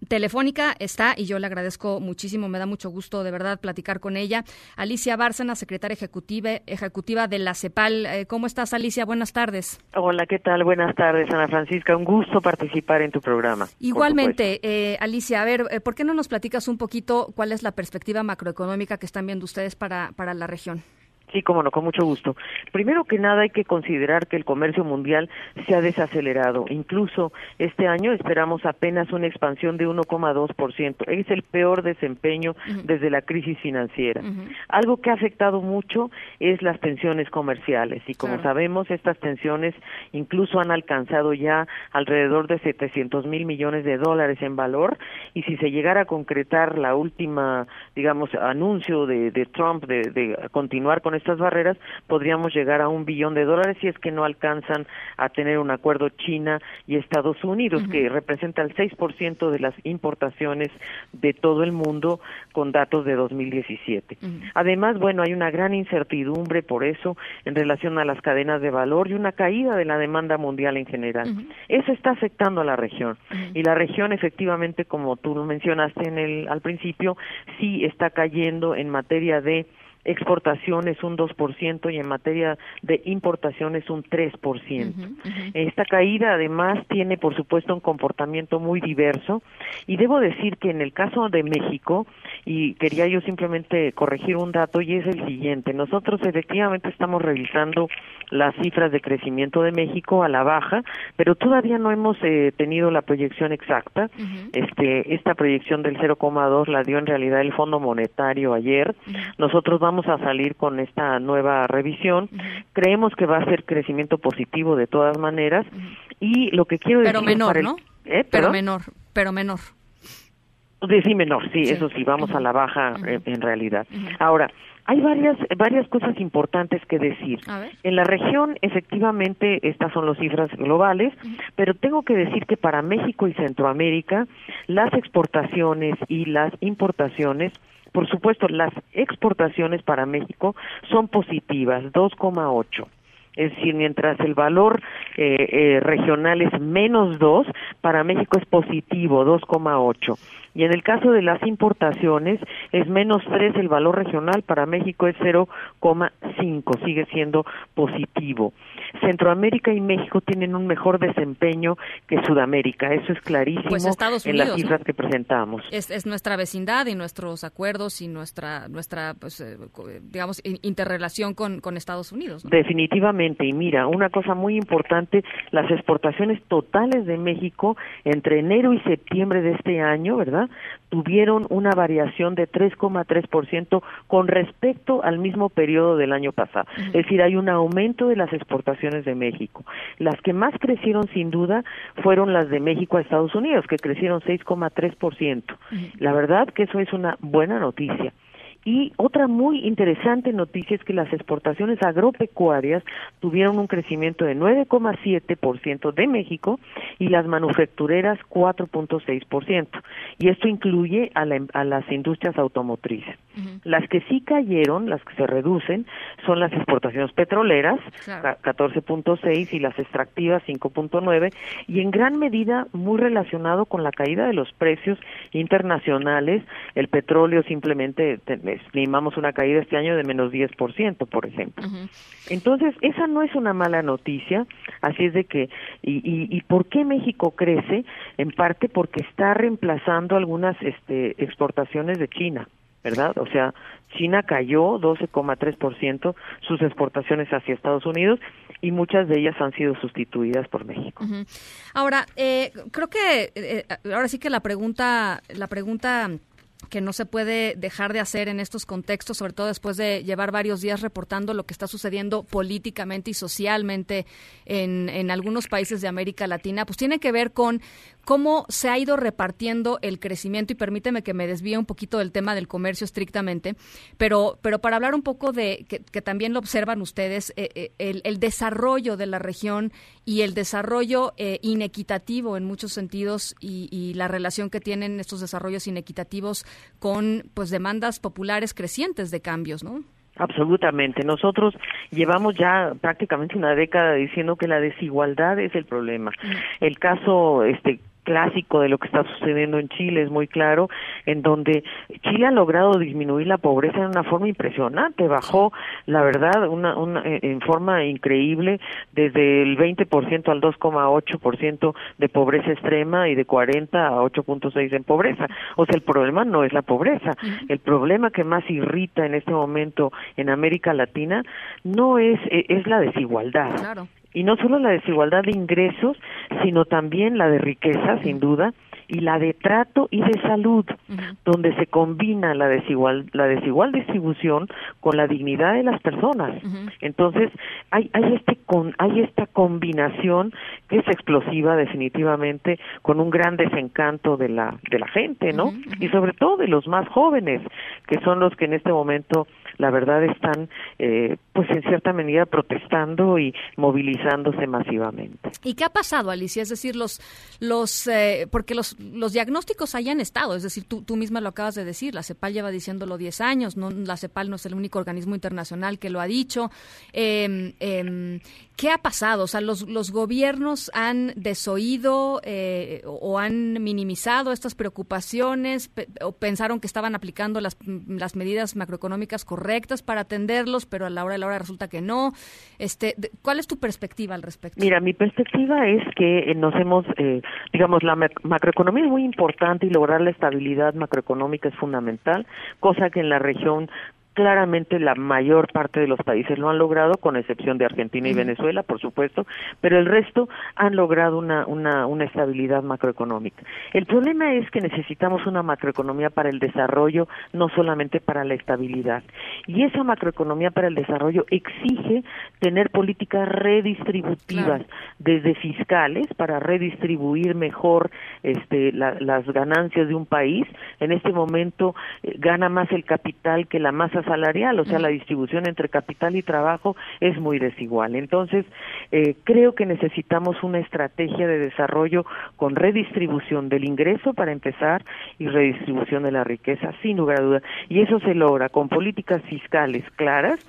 Telefónica está, y yo le agradezco muchísimo, me da mucho gusto de verdad platicar con ella. Alicia Bárcena, secretaria ejecutiva, ejecutiva de la CEPAL. Eh, ¿Cómo estás, Alicia? Buenas tardes. Hola, ¿qué tal? Buenas tardes, Ana Francisca. Un gusto participar en tu programa. Igualmente, eh, Alicia, a ver, eh, ¿por qué no nos platicas un poquito cuál es la perspectiva macroeconómica que están viendo ustedes para, para la región? Sí, cómo no, con mucho gusto. Primero que nada hay que considerar que el comercio mundial se ha desacelerado. Incluso este año esperamos apenas una expansión de 1,2%. Es el peor desempeño desde la crisis financiera. Algo que ha afectado mucho es las tensiones comerciales y como Claro. sabemos estas tensiones incluso han alcanzado ya alrededor de 700 mil millones de dólares en valor y si se llegara a concretar la última, digamos, anuncio de, de Trump de, de continuar con estas barreras, podríamos llegar a un billón de dólares si es que no alcanzan a tener un acuerdo China y Estados Unidos, que representa el 6% de las importaciones de todo el mundo con datos de 2017. Además, bueno, hay una gran incertidumbre por eso en relación a las cadenas de valor y una caída de la demanda mundial en general. Eso está afectando a la región. Y la región efectivamente, como tú lo mencionaste en el al principio, sí está cayendo en materia de exportaciones un 2% y en materia de importaciones un 3%. Esta caída además tiene por supuesto un comportamiento muy diverso y debo decir que en el caso de México y quería yo simplemente corregir un dato y es el siguiente, nosotros efectivamente estamos revisando las cifras de crecimiento de México a la baja, pero todavía no hemos eh, tenido la proyección exacta. Este esta proyección del 0,2 la dio en realidad el Fondo Monetario ayer. Nosotros vamos a salir con esta nueva revisión. Creemos que va a ser crecimiento positivo de todas maneras y lo que quiero Pero decir menor, para el- ¿no? ¿Eh? Pero menor, pero menor. De sí menor, sí, Sí. eso sí, vamos a la baja eh, en realidad. Ahora, hay varias varias cosas importantes que decir. En la región, efectivamente, estas son las cifras globales, pero tengo que decir que para México y Centroamérica, las exportaciones y las importaciones, por supuesto, las exportaciones para México son positivas, 2,8. Es decir, mientras el valor eh, eh, regional es menos 2, para México es positivo, 2,8. Y en el caso de las importaciones es menos 3 el valor regional, para México es 0,5, sigue siendo positivo. Centroamérica y México tienen un mejor desempeño que Sudamérica, eso es clarísimo Pues en las cifras que presentamos. Es, es nuestra vecindad y nuestros acuerdos y nuestra, nuestra pues, eh, co- digamos, in- interrelación con, con Estados Unidos. ¿no? Definitivamente, y mira, una cosa muy importante, las exportaciones totales de México entre enero y septiembre de este año, ¿verdad? Tuvieron una variación de 3,3% con respecto al mismo periodo del año pasado. Es decir, hay un aumento de las exportaciones de México. Las que más crecieron sin duda fueron las de México a Estados Unidos, que crecieron 6,3%. La verdad que eso es una buena noticia. Y otra muy interesante noticia es que las exportaciones agropecuarias tuvieron un crecimiento de 9,7% de México y las manufactureras 4,6%. Y esto incluye a, la- a las industrias automotrices. Las que sí cayeron, las que se reducen, son las exportaciones petroleras, Claro. ca- 14.6 y las extractivas 5.9 y en gran medida muy relacionado con la caída de los precios internacionales. El petróleo simplemente te- estimamos una caída este año de menos 10%, por ejemplo. Entonces, esa no es una mala noticia, así es de que, y, y, y por qué México crece? En parte porque está reemplazando algunas este, exportaciones de China, ¿verdad? O sea, China cayó 12,3% sus exportaciones hacia Estados Unidos y muchas de ellas han sido sustituidas por México. Ahora, eh, creo que eh, ahora sí que la pregunta, la pregunta que no se puede dejar de hacer en estos contextos, sobre todo después de llevar varios días reportando lo que está sucediendo políticamente y socialmente en, en algunos países de América Latina, pues tiene que ver con cómo se ha ido repartiendo el crecimiento y permíteme que me desvíe un poquito del tema del comercio estrictamente, pero, pero para hablar un poco de que, que también lo observan ustedes, eh, eh, el, el desarrollo de la región y el desarrollo eh, inequitativo en muchos sentidos y, y la relación que tienen estos desarrollos inequitativos con pues demandas populares crecientes de cambios, ¿no? Absolutamente. Nosotros llevamos ya prácticamente una década diciendo que la desigualdad es el problema. El caso este clásico de lo que está sucediendo en Chile, es muy claro, en donde Chile ha logrado disminuir la pobreza de una forma impresionante, bajó, la verdad, una, una, eh, en forma increíble, desde el 20% al 2,8% de pobreza extrema y de 40 a 8.6 en pobreza. O sea, el problema no es la pobreza, el problema que más irrita en este momento en América Latina no es, eh, es la desigualdad. Claro. Y no solo la desigualdad de ingresos, sino también la de riqueza, sin duda, y la de trato y de salud, donde se combina la desigual la desigual distribución con la dignidad de las personas. Entonces, hay hay este con hay esta combinación que es explosiva definitivamente con un gran desencanto de la de la gente, ¿no? Y sobre todo de los más jóvenes, que son los que en este momento la verdad están eh, pues en cierta medida protestando y movilizándose masivamente. ¿Y qué ha pasado, Alicia? Es decir, los, los, eh, porque los, los diagnósticos hayan estado, es decir, tú, tú misma lo acabas de decir, la CEPAL lleva diciéndolo 10 años, no, la CEPAL no es el único organismo internacional que lo ha dicho. Eh, eh, ¿Qué ha pasado? O sea, los, los gobiernos han desoído eh, o han minimizado estas preocupaciones pe- o pensaron que estaban aplicando las, las medidas macroeconómicas correctas para atenderlos, pero a la hora de la hora resulta que no. Este, ¿Cuál es tu perspectiva al respecto? Mira, mi perspectiva es que eh, nos hemos, eh, digamos, la mac- macroeconomía es muy importante y lograr la estabilidad macroeconómica es fundamental, cosa que en la región claramente la mayor parte de los países lo han logrado, con excepción de Argentina y. Venezuela, por supuesto, pero el resto han logrado una, una, una estabilidad macroeconómica. El problema es que necesitamos una macroeconomía para el desarrollo, no solamente para la estabilidad. Y esa macroeconomía para el desarrollo exige tener políticas redistributivas, desde fiscales, para redistribuir mejor este, la- las ganancias de un país. En este momento eh, gana más el capital que la masa salarial, o sea, la distribución entre capital y trabajo es muy desigual. Entonces, eh, creo que necesitamos una estrategia de desarrollo con redistribución del ingreso para empezar y redistribución de la riqueza, sin lugar a duda. Y eso se logra con políticas fiscales claras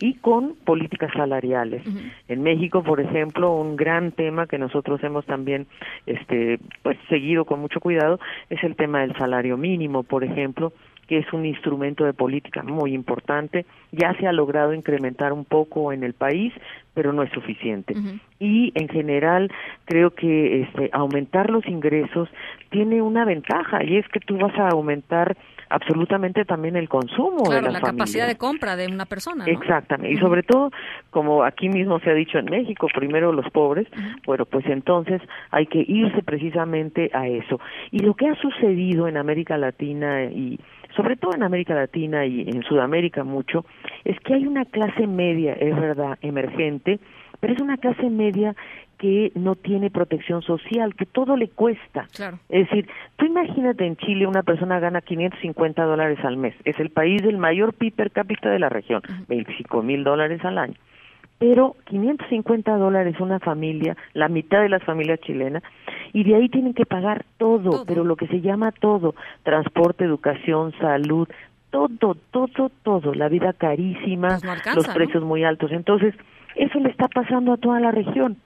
y con políticas salariales. En México, por ejemplo, un gran tema que nosotros hemos también este pues seguido con mucho cuidado es el tema del salario mínimo, por ejemplo, que es un instrumento de política muy importante. Ya se ha logrado incrementar un poco en el país, pero no es suficiente. Y en general creo que este aumentar los ingresos tiene una ventaja y es que tú vas a aumentar absolutamente también el consumo de Claro, las la familias. capacidad de compra de una persona, ¿no? Exactamente. Y sobre todo, como aquí mismo se ha dicho en México, primero los pobres, bueno, pues entonces hay que irse precisamente a eso. Y lo que ha sucedido en América Latina y sobre todo en América Latina y en Sudamérica mucho, es que hay una clase media, es verdad, emergente, pero es una clase media que no tiene protección social, que todo le cuesta. Claro. Es decir, tú imagínate en Chile una persona gana 550 dólares al mes. Es el país del mayor PIB per cápita de la región, 25 mil dólares al año. Pero 550 dólares una familia, la mitad de las familias chilenas, y de ahí tienen que pagar todo, pero lo que se llama todo, transporte, educación, salud, todo, todo, todo, la vida carísima, alcanza, los ¿no? precios muy altos. Entonces, eso le está pasando a toda la región.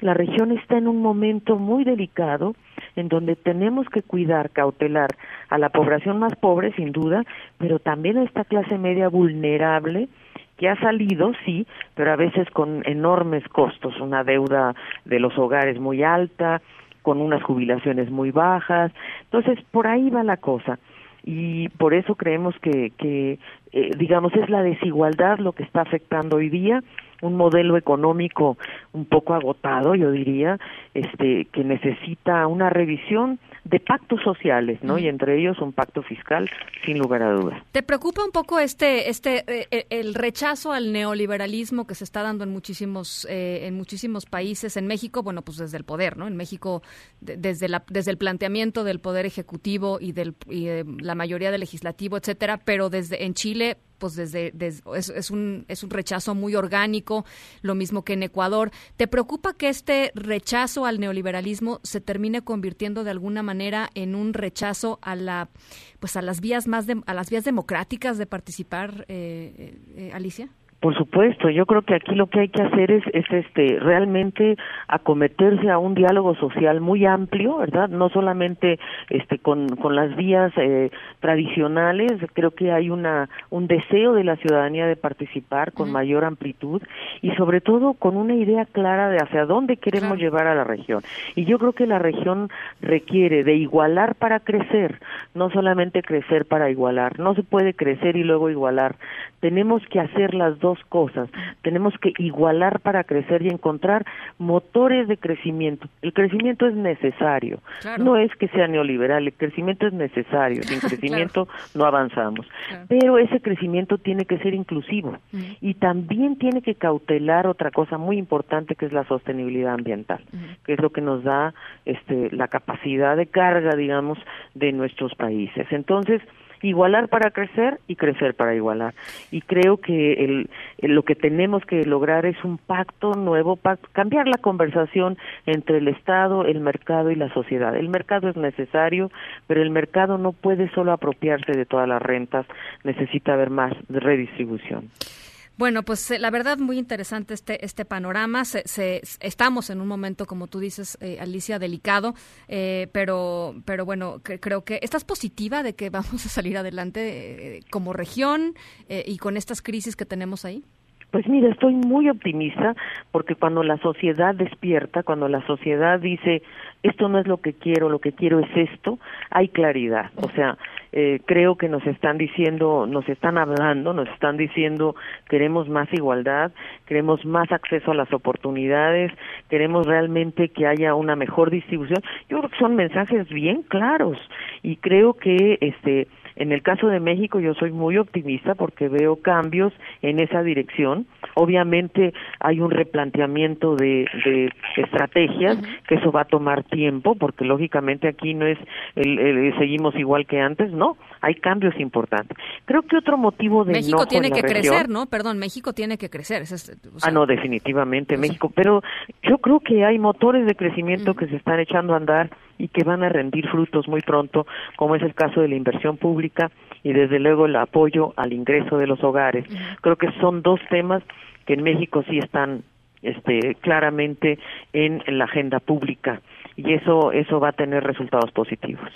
La región está en un momento muy delicado en donde tenemos que cuidar, cautelar a la población más pobre, sin duda, pero también a esta clase media vulnerable que ha salido, sí, pero a veces con enormes costos, una deuda de los hogares muy alta, con unas jubilaciones muy bajas. Entonces, por ahí va la cosa. Y por eso creemos que, que eh, digamos, es la desigualdad lo que está afectando hoy día un modelo económico un poco agotado, yo diría, este, que necesita una revisión de pactos sociales, ¿no? Y entre ellos un pacto fiscal, sin lugar a dudas. ¿Te preocupa un poco este, este, eh, eh, el rechazo al neoliberalismo que se está dando en muchísimos, eh, en muchísimos países? En México, bueno, pues desde el poder, ¿no? En México, de- desde la, desde el planteamiento del poder ejecutivo y del, y de la mayoría del legislativo, etcétera, pero desde en Chile, pues desde, desde- es, es un es un rechazo muy orgánico, lo mismo que en Ecuador. ¿Te preocupa que este rechazo al neoliberalismo se termine convirtiendo de alguna manera en un rechazo a la pues a las vías más de- a las vías democráticas de participar, eh, eh, eh, Alicia? Por supuesto, yo creo que aquí lo que hay que hacer es, es este realmente acometerse a un diálogo social muy amplio, ¿verdad? No solamente este con, con las vías eh, tradicionales, creo que hay una un deseo de la ciudadanía de participar con mayor amplitud y sobre todo con una idea clara de hacia dónde queremos llevar a la región. Y yo creo que la región requiere de igualar para crecer, no solamente crecer para igualar. No se puede crecer y luego igualar. Tenemos que hacer las dos cosas. Tenemos que igualar para crecer y encontrar motores de crecimiento. El crecimiento es necesario. No es que sea neoliberal, el crecimiento es necesario. Sin crecimiento no avanzamos. Pero ese crecimiento tiene que ser inclusivo y también tiene que cautelar otra cosa muy importante que es la sostenibilidad ambiental, que es lo que nos da este la capacidad de carga, digamos, de nuestros países. Entonces, igualar para crecer y crecer para igualar. Y creo que el, lo que tenemos que lograr es un pacto nuevo, pacto, cambiar la conversación entre el Estado, el mercado y la sociedad. El mercado es necesario, pero el mercado no puede solo apropiarse de todas las rentas, necesita haber más redistribución. Bueno, pues eh, la verdad muy interesante este este panorama. Se, se- estamos en un momento, como tú dices, eh, Alicia, delicado, eh, pero pero bueno, cre- creo que estás positiva de que vamos a salir adelante eh, como región eh, y con estas crisis que tenemos ahí. Pues mira, estoy muy optimista porque cuando la sociedad despierta, cuando la sociedad dice esto no es lo que quiero, lo que quiero es esto, hay claridad. O sea, eh, creo que nos están diciendo, nos están hablando, nos están diciendo queremos más igualdad, queremos más acceso a las oportunidades, queremos realmente que haya una mejor distribución. Yo creo que son mensajes bien claros y creo que este en el caso de México yo soy muy optimista porque veo cambios en esa dirección. Obviamente hay un replanteamiento de, de estrategias que eso va a tomar tiempo porque lógicamente aquí no es el, el- seguimos igual que antes, no, hay cambios importantes. Creo que otro motivo de México tiene en la que región- crecer, ¿no? Perdón, México tiene que crecer. es, o sea, Ah, no, definitivamente México, pero yo creo que hay motores de crecimiento que se están echando a andar y que van a rendir frutos muy pronto, como es el caso de la inversión pública y desde luego el apoyo al ingreso de los hogares. Creo que son dos temas que en México sí están este claramente en, en la agenda pública y eso eso va a tener resultados positivos.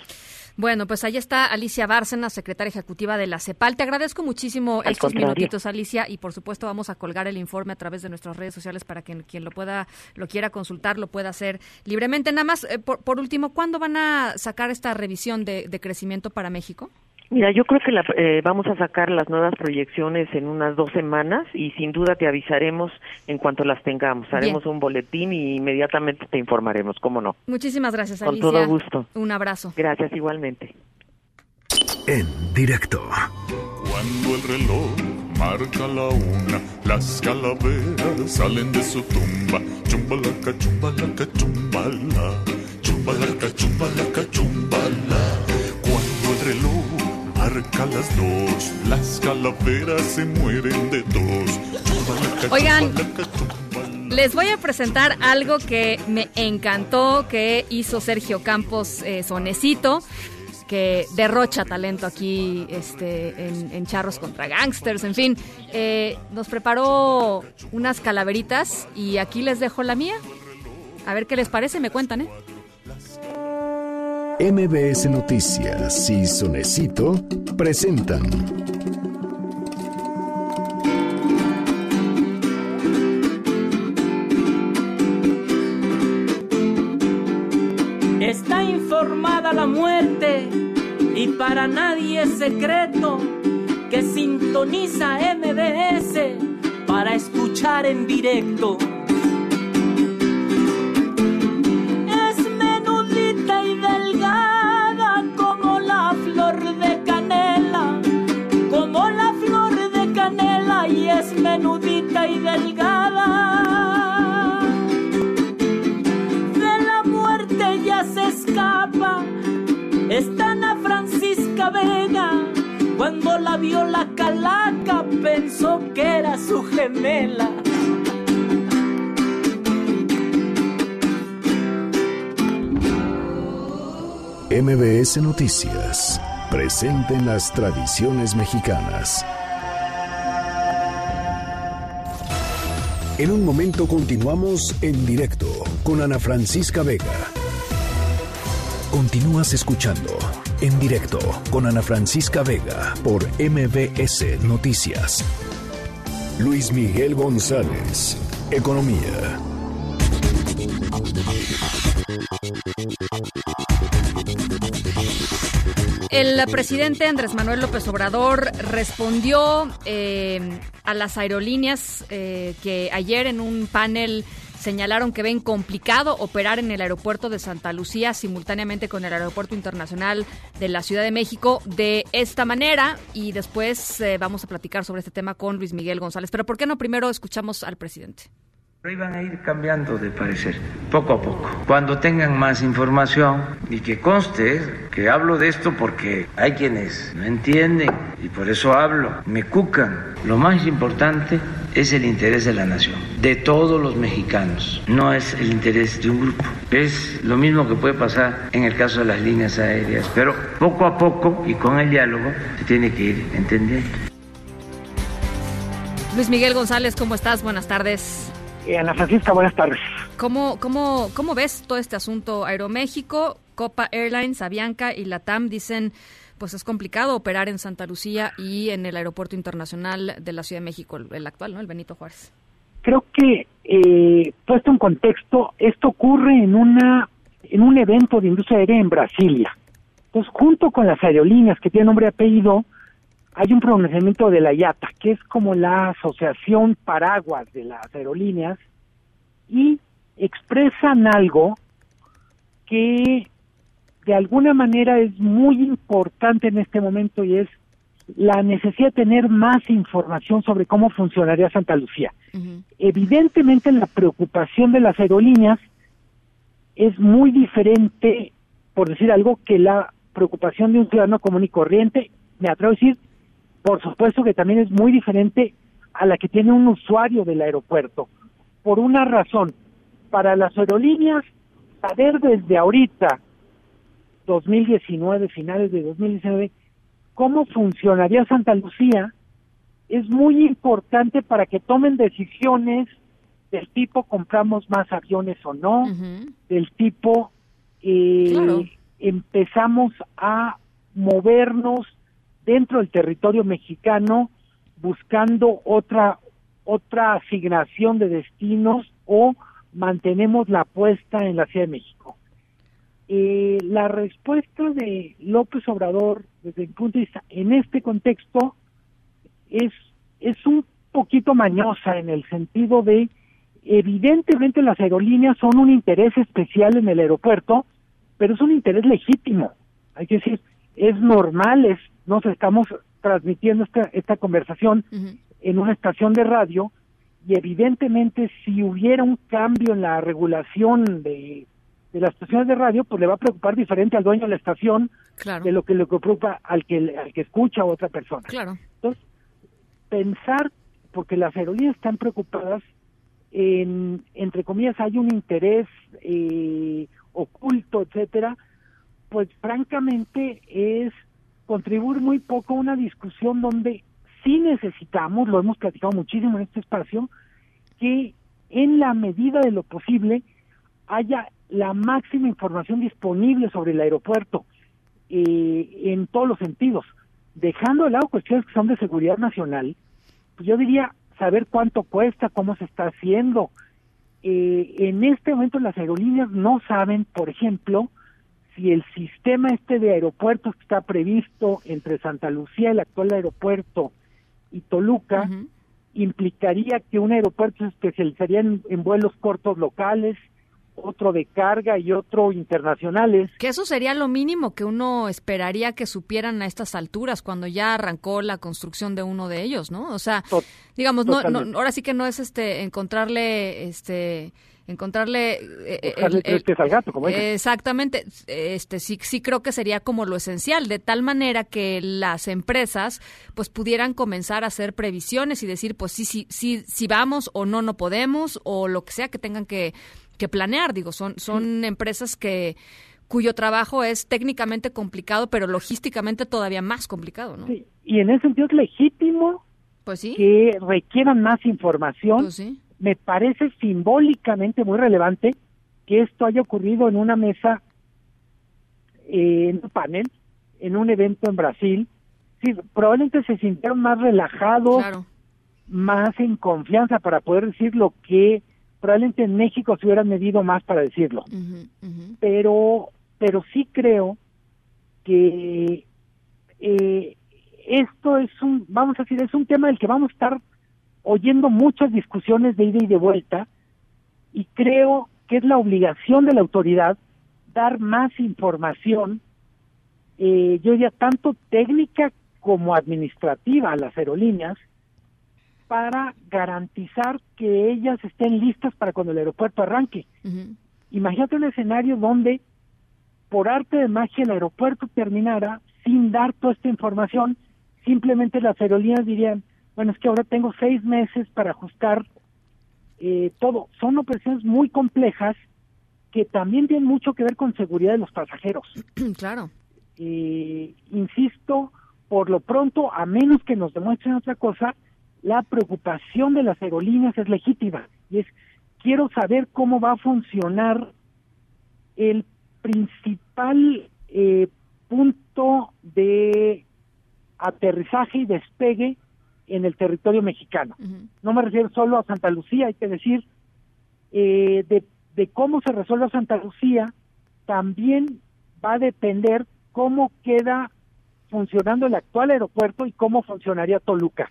Bueno, pues ahí está Alicia Bárcena, secretaria ejecutiva de la CEPAL. Te agradezco muchísimo Al estos contrario. minutitos, Alicia, y por supuesto vamos a colgar el informe a través de nuestras redes sociales para que quien lo pueda, lo quiera consultar, lo pueda hacer libremente. Nada más, eh, por, por último, ¿cuándo van a sacar esta revisión de, de crecimiento para México? Mira, yo creo que la- eh, vamos a sacar las nuevas proyecciones en unas dos semanas y sin duda te avisaremos en cuanto las tengamos. Haremos un boletín y inmediatamente te informaremos, ¿cómo no? Muchísimas gracias, Con Alicia. todo gusto. Un abrazo. Gracias igualmente. En directo. Cuando el reloj marca la una, las calaveras salen de su tumba. Chumbalaca, chumbalaca, chumbala. Chumbalaca, chumbalaca, chumbala. Cuando el reloj marca las dos, las calaveras se mueren de dos. Oigan. Les voy a presentar algo que me encantó que hizo Sergio Campos eh, Sonecito, que derrocha talento aquí este, en, en Charros contra Gangsters, en fin. Eh, nos preparó unas calaveritas y aquí les dejo la mía. A ver qué les parece, me cuentan, ¿eh? MBS Noticias y Sonecito presentan Está informada la muerte y para nadie es secreto que sintoniza MBS para escuchar en directo. Menudita y delgada de la muerte ya se escapa. Está Ana Francisca Vega. Cuando la vio la calaca pensó que era su gemela. MBS Noticias. Presenten las tradiciones mexicanas. En un momento continuamos en directo con Ana Francisca Vega. Continúas escuchando en directo con Ana Francisca Vega por MBS Noticias. Luis Miguel González, Economía. El presidente Andrés Manuel López Obrador respondió eh, a las aerolíneas eh, que ayer en un panel señalaron que ven complicado operar en el aeropuerto de Santa Lucía simultáneamente con el aeropuerto internacional de la Ciudad de México de esta manera y después eh, vamos a platicar sobre este tema con Luis Miguel González. Pero ¿por qué no primero escuchamos al presidente? Pero iban a ir cambiando de parecer, poco a poco. Cuando tengan más información y que conste que hablo de esto porque hay quienes no entienden y por eso hablo, me cucan. Lo más importante es el interés de la nación, de todos los mexicanos, no es el interés de un grupo. Es lo mismo que puede pasar en el caso de las líneas aéreas, pero poco a poco y con el diálogo se tiene que ir entendiendo. Luis Miguel González, ¿cómo estás? Buenas tardes. Eh, Ana Francisca, buenas tardes. ¿Cómo, cómo, ¿Cómo ves todo este asunto? Aeroméxico, Copa Airlines, Avianca y Latam dicen pues es complicado operar en Santa Lucía y en el Aeropuerto Internacional de la Ciudad de México, el, el actual, ¿no? El Benito Juárez. Creo que, eh, puesto en contexto, esto ocurre en una en un evento de industria aérea en Brasilia. Entonces, junto con las aerolíneas que tienen nombre y apellido, hay un pronunciamiento de la IATA, que es como la asociación paraguas de las aerolíneas, y expresan algo que de alguna manera es muy importante en este momento y es la necesidad de tener más información sobre cómo funcionaría Santa Lucía. Evidentemente la preocupación de las aerolíneas es muy diferente, por decir algo, que la preocupación de un ciudadano común y corriente. Me atrevo a decir, por supuesto que también es muy diferente a la que tiene un usuario del aeropuerto. Por una razón, para las aerolíneas, saber desde ahorita 2019, finales de 2019, cómo funcionaría Santa Lucía, es muy importante para que tomen decisiones del tipo compramos más aviones o no, del tipo eh, Claro. empezamos a movernos dentro del territorio mexicano buscando otra otra asignación de destinos o mantenemos la apuesta en la Ciudad de México. Eh, la respuesta de López Obrador, desde mi punto de vista, en este contexto, es, es un poquito mañosa en el sentido de, evidentemente las aerolíneas son un interés especial en el aeropuerto, pero es un interés legítimo. Hay que decir, es normal, es, nos estamos transmitiendo esta, esta conversación en una estación de radio y evidentemente si hubiera un cambio en la regulación de, de las estaciones de radio, pues le va a preocupar diferente al dueño de la estación Claro. de lo que le preocupa al que al que escucha a otra persona. Claro. Entonces, pensar, porque las aerolíneas están preocupadas, en, entre comillas, hay un interés eh, oculto, etcétera, pues francamente es contribuir muy poco a una discusión donde sí necesitamos, lo hemos platicado muchísimo en este espacio, que en la medida de lo posible haya la máxima información disponible sobre el aeropuerto eh, en todos los sentidos, dejando de lado cuestiones que son de seguridad nacional, pues yo diría saber cuánto cuesta, cómo se está haciendo. Eh, en este momento las aerolíneas no saben, por ejemplo, si el sistema este de aeropuertos que está previsto entre Santa Lucía, el actual aeropuerto, y Toluca, implicaría que un aeropuerto se especializaría en, en vuelos cortos locales, otro de carga y otro internacionales. Que eso sería lo mínimo que uno esperaría que supieran a estas alturas, cuando ya arrancó la construcción de uno de ellos, ¿no? O sea, digamos, no, no, ahora sí que no es este encontrarle, este, encontrarle eh, Buscarle tres pies al gato, como dicen. exactamente, este sí, sí creo que sería como lo esencial, de tal manera que las empresas pues pudieran comenzar a hacer previsiones y decir, pues sí, sí, sí, si vamos o no, no podemos, o lo que sea que tengan que, que planear, digo, son, son empresas que cuyo trabajo es técnicamente complicado, pero logísticamente todavía más complicado, ¿no? Sí, y en ese sentido es legítimo Pues sí. que requieran más información, Pues sí. Me parece simbólicamente muy relevante que esto haya ocurrido en una mesa, eh, en un panel, en un evento en Brasil. Sí, probablemente se sintieron más relajados, más en confianza para poder decir lo que probablemente en México se hubieran medido más para decirlo. Pero, pero sí creo que eh, esto es un, vamos a decir, es un tema del que vamos a estar oyendo muchas discusiones de ida y de vuelta y creo que es la obligación de la autoridad dar más información, eh, yo diría tanto técnica como administrativa a las aerolíneas para garantizar que ellas estén listas para cuando el aeropuerto arranque. Imagínate un escenario donde por arte de magia el aeropuerto terminara sin dar toda esta información, simplemente las aerolíneas dirían, bueno, es que ahora tengo seis meses para ajustar eh, todo. Son operaciones muy complejas que también tienen mucho que ver con seguridad de los pasajeros. claro. Eh, insisto, por lo pronto, a menos que nos demuestren otra cosa, la preocupación de las aerolíneas es legítima y es quiero saber cómo va a funcionar el principal eh, punto de aterrizaje y despegue en el territorio mexicano. No me refiero solo a Santa Lucía, hay que decir, eh, de, de cómo se resuelve Santa Lucía, también va a depender cómo queda funcionando el actual aeropuerto y cómo funcionaría Toluca.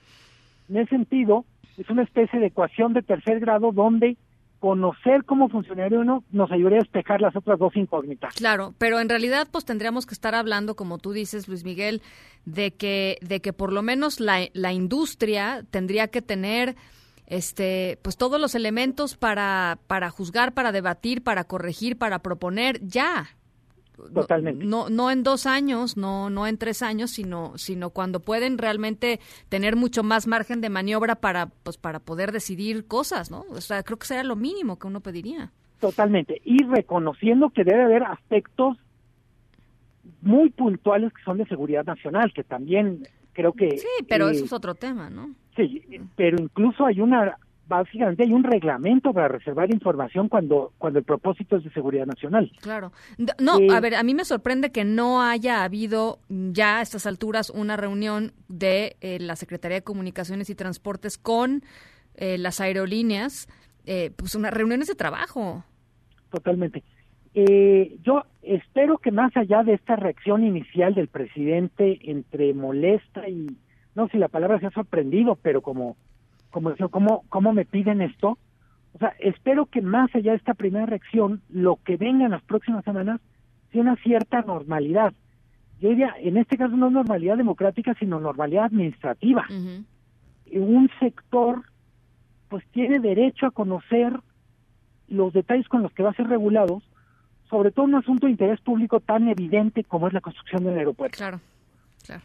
En ese sentido, es una especie de ecuación de tercer grado donde conocer cómo funcionaría uno nos ayudaría a despejar las otras dos incógnitas. Claro, pero en realidad pues tendríamos que estar hablando, como tú dices, Luis Miguel, de que, de que por lo menos la, la industria tendría que tener este pues todos los elementos para, para juzgar, para debatir, para corregir, para proponer ya. Totalmente. No, no en dos años, no, no en tres años, sino, sino cuando pueden realmente tener mucho más margen de maniobra para, pues, para poder decidir cosas, ¿no? O sea, creo que sería lo mínimo que uno pediría. Totalmente. Y reconociendo que debe haber aspectos muy puntuales que son de seguridad nacional, que también creo que... Sí, pero eh, eso es otro tema, ¿no? Sí, pero incluso hay una básicamente hay un reglamento para reservar información cuando cuando el propósito es de seguridad nacional. Claro. No, Eh, a ver, a mí me sorprende que no haya habido ya a estas alturas una reunión de eh, la Secretaría de Comunicaciones y Transportes con eh, las aerolíneas, eh, pues unas reuniones de trabajo. Totalmente. Eh, yo espero que más allá de esta reacción inicial del presidente entre molesta y no sé si la palabra se ha sorprendido, pero como como decía, ¿cómo, cómo me piden esto? O sea, espero que más allá de esta primera reacción, lo que venga en las próximas semanas sea una cierta normalidad. Yo diría, en este caso no normalidad democrática, sino normalidad administrativa. Un sector, pues tiene derecho a conocer los detalles con los que va a ser regulado, sobre todo un asunto de interés público tan evidente como es la construcción del aeropuerto. Claro, claro.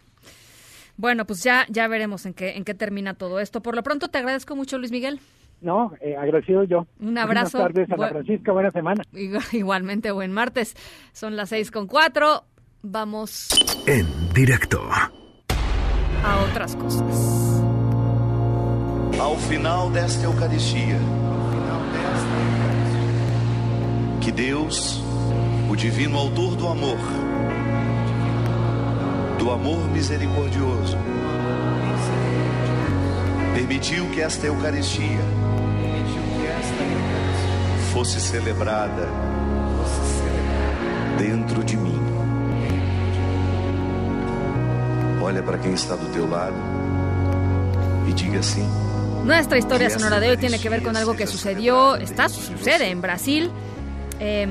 Bueno, pues ya, ya veremos en qué, en qué termina todo esto. Por lo pronto te agradezco mucho, Luis Miguel. No, eh, agradecido yo. Un abrazo. Buenas tardes, Ana Bu- Francisca, buena semana. Igual- Igualmente, buen martes. Son las seis con cuatro. Vamos En directo. a otras cosas. Ao final desta Eucaristia, que Deus, o divino autor do amor, do amor misericordioso, permitiu que esta Eucaristia fosse celebrada dentro de mim. Olha para quem está do teu lado e diga assim: Nuestra historia sonora de hoy tiene que ver con algo que sucedió, está, sucede en Brasil. eh,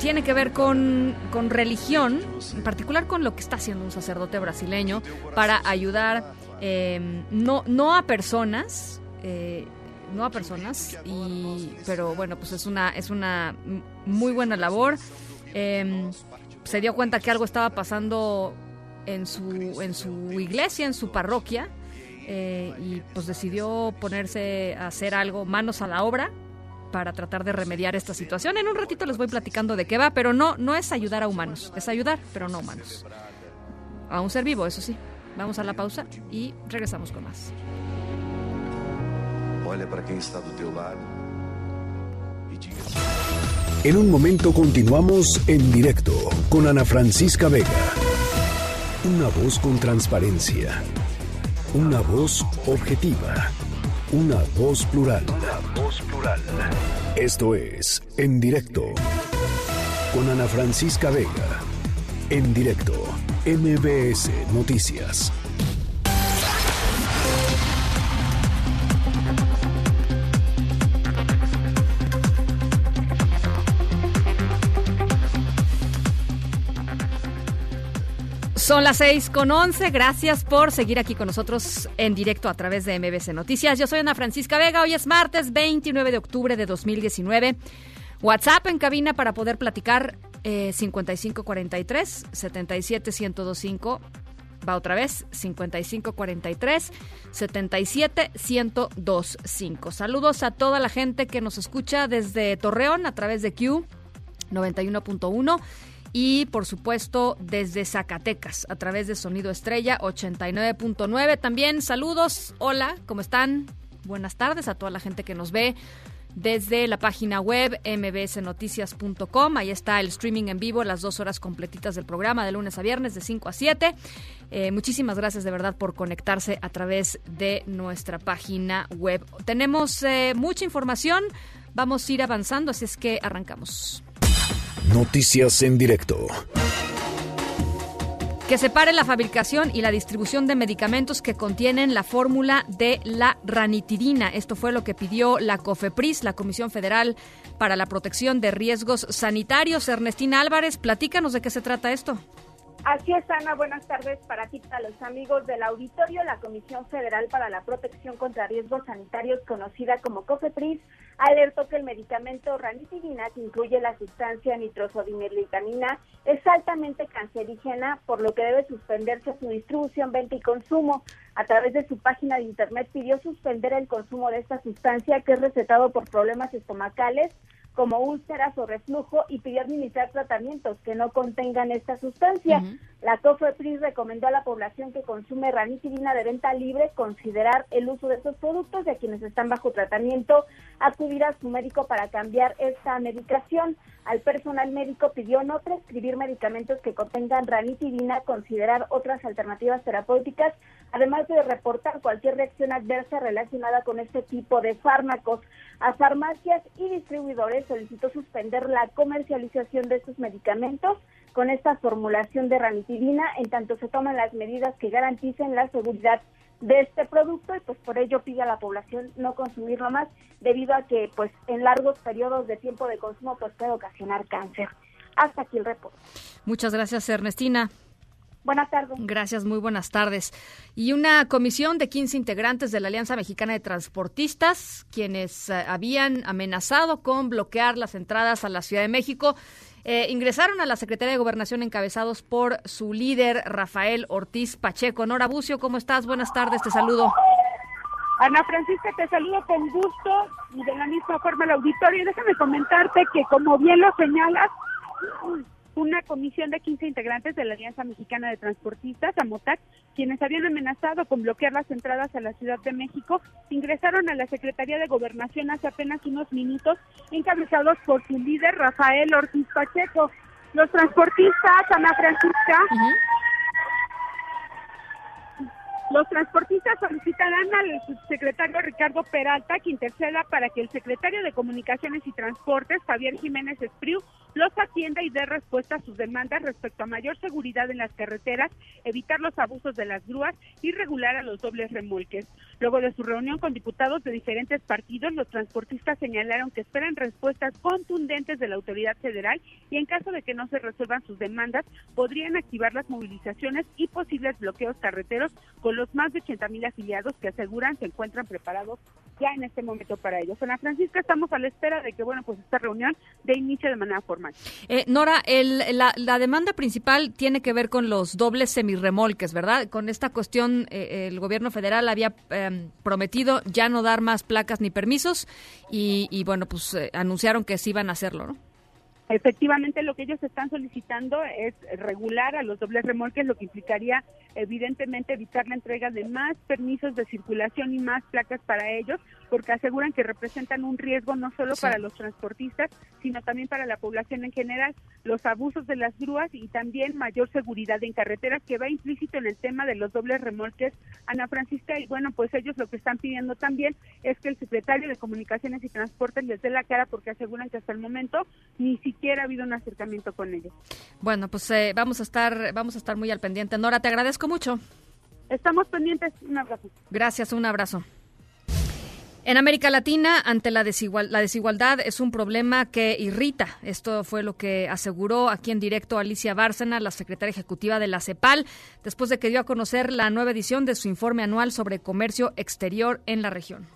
tiene que ver con, con religión, en particular con lo que está haciendo un sacerdote brasileño para ayudar eh, no, no a personas, eh, no a personas, y, pero bueno, pues es una, es una muy buena labor. Eh, se dio cuenta que algo estaba pasando en su, en su iglesia, en su parroquia, eh, y pues decidió ponerse a hacer algo, manos a la obra, para tratar de remediar esta situación. En un ratito les voy platicando de qué va, pero no, no es ayudar a humanos, es ayudar, pero no a humanos. A un ser vivo, eso sí. Vamos a la pausa y regresamos con más. e En un momento continuamos en directo con Ana Francisca Vega. Una voz con transparencia. Una voz objetiva. Una voz plural. Una voz plural. Esto es En directo con Ana Francisca Vega. En directo, MBS Noticias. Son las 6 con 11. Gracias por seguir aquí con nosotros en directo a través de MBC Noticias. Yo soy Ana Francisca Vega. Hoy es martes 29 de octubre de 2019. WhatsApp en cabina para poder platicar eh, 5543 77 1025. Va otra vez, 5543 77 1025. Saludos a toda la gente que nos escucha desde Torreón a través de Q 91.1 y por supuesto desde Zacatecas a través de Sonido Estrella 89.9. También saludos, hola, ¿cómo están? Buenas tardes a toda la gente que nos ve desde la página web mbsnoticias.com. Ahí está el streaming en vivo, las dos horas completitas del programa de lunes a viernes de 5 a 7. Eh, muchísimas gracias de verdad por conectarse a través de nuestra página web. Tenemos eh, mucha información, vamos a ir avanzando, así es que arrancamos. Noticias en directo. Que se pare la fabricación y la distribución de medicamentos que contienen la fórmula de la ranitidina. Esto fue lo que pidió la COFEPRIS, la Comisión Federal para la Protección de Riesgos Sanitarios. Ernestina Álvarez, platícanos de qué se trata esto. Así es, Ana. Buenas tardes para ti, para los amigos del auditorio. La Comisión Federal para la Protección contra Riesgos Sanitarios, conocida como COFEPRIS, alertó que el medicamento ranitidina, que incluye la sustancia nitrosodimeglitamina, es altamente cancerígena, por lo que debe suspenderse su distribución, venta y consumo. A través de su página de internet pidió suspender el consumo de esta sustancia, que es recetado por problemas estomacales, como úlceras o reflujo y pidió administrar tratamientos que no contengan esta sustancia. La COFEPRIS recomendó a la población que consume ranitidina de venta libre considerar el uso de estos productos y a quienes están bajo tratamiento acudir a su médico para cambiar esta medicación. Al personal médico pidió no prescribir medicamentos que contengan ranitidina, considerar otras alternativas terapéuticas, además de reportar cualquier reacción adversa relacionada con este tipo de fármacos. A farmacias y distribuidores solicitó suspender la comercialización de estos medicamentos con esta formulación de ranitidina en tanto se toman las medidas que garanticen la seguridad de este producto y pues por ello pide a la población no consumirlo más debido a que pues en largos periodos de tiempo de consumo pues puede ocasionar cáncer. Hasta aquí el reporte. Muchas gracias, Ernestina. Buenas tardes. Gracias, muy buenas tardes. Y una comisión de 15 integrantes de la Alianza Mexicana de Transportistas, quienes eh, habían amenazado con bloquear las entradas a la Ciudad de México, eh, ingresaron a la Secretaría de Gobernación encabezados por su líder, Rafael Ortiz Pacheco. Nora Bucio, ¿cómo estás? Buenas tardes, te saludo. Ana Francisca, te saludo con gusto y de la misma forma al auditorio. Déjame comentarte que, como bien lo señalas, una comisión de 15 integrantes de la Alianza Mexicana de Transportistas, AMOTAC, quienes habían amenazado con bloquear las entradas a la Ciudad de México, ingresaron a la Secretaría de Gobernación hace apenas unos minutos, encabezados por su líder, Rafael Ortiz Pacheco. Los transportistas, Ana Francisca, los transportistas solicitarán al subsecretario Ricardo Peralta que interceda para que el secretario de Comunicaciones y Transportes, Javier Jiménez Espriu, los atienda y dé respuesta a sus demandas respecto a mayor seguridad en las carreteras, evitar los abusos de las grúas y regular a los dobles remolques. Luego de su reunión con diputados de diferentes partidos, los transportistas señalaron que esperan respuestas contundentes de la autoridad federal y en caso de que no se resuelvan sus demandas, podrían activar las movilizaciones y posibles bloqueos carreteros los más de 80 mil afiliados que aseguran se encuentran preparados ya en este momento para ello. Ana Francisca, estamos a la espera de que, bueno, pues esta reunión dé inicio de manera formal. Eh, Nora, el, la, la demanda principal tiene que ver con los dobles semirremolques, ¿verdad? Con esta cuestión, eh, el gobierno federal había eh, prometido ya no dar más placas ni permisos y, y bueno, pues eh, anunciaron que sí iban a hacerlo, ¿no? Efectivamente, lo que ellos están solicitando es regular a los dobles remolques, lo que implicaría evidentemente evitar la entrega de más permisos de circulación y más placas para ellos, porque aseguran que representan un riesgo no solo Sí. para los transportistas, sino también para la población en general, los abusos de las grúas y también mayor seguridad en carreteras, que va implícito en el tema de los dobles remolques, Ana Francisca, y bueno, pues ellos lo que están pidiendo también es que el secretario de Comunicaciones y Transportes les dé la cara, porque aseguran que hasta el momento ni siquiera ha habido un acercamiento con ellos. Bueno, pues eh, vamos a estar vamos a estar muy al pendiente. Nora, te agradezco mucho. Estamos pendientes, un abrazo. Gracias, un abrazo. En América Latina, ante la, desigual- la desigualdad es un problema que irrita. Esto fue lo que aseguró aquí en directo Alicia Bárcena, la secretaria ejecutiva de la CEPAL, después de que dio a conocer la nueva edición de su informe anual sobre comercio exterior en la región.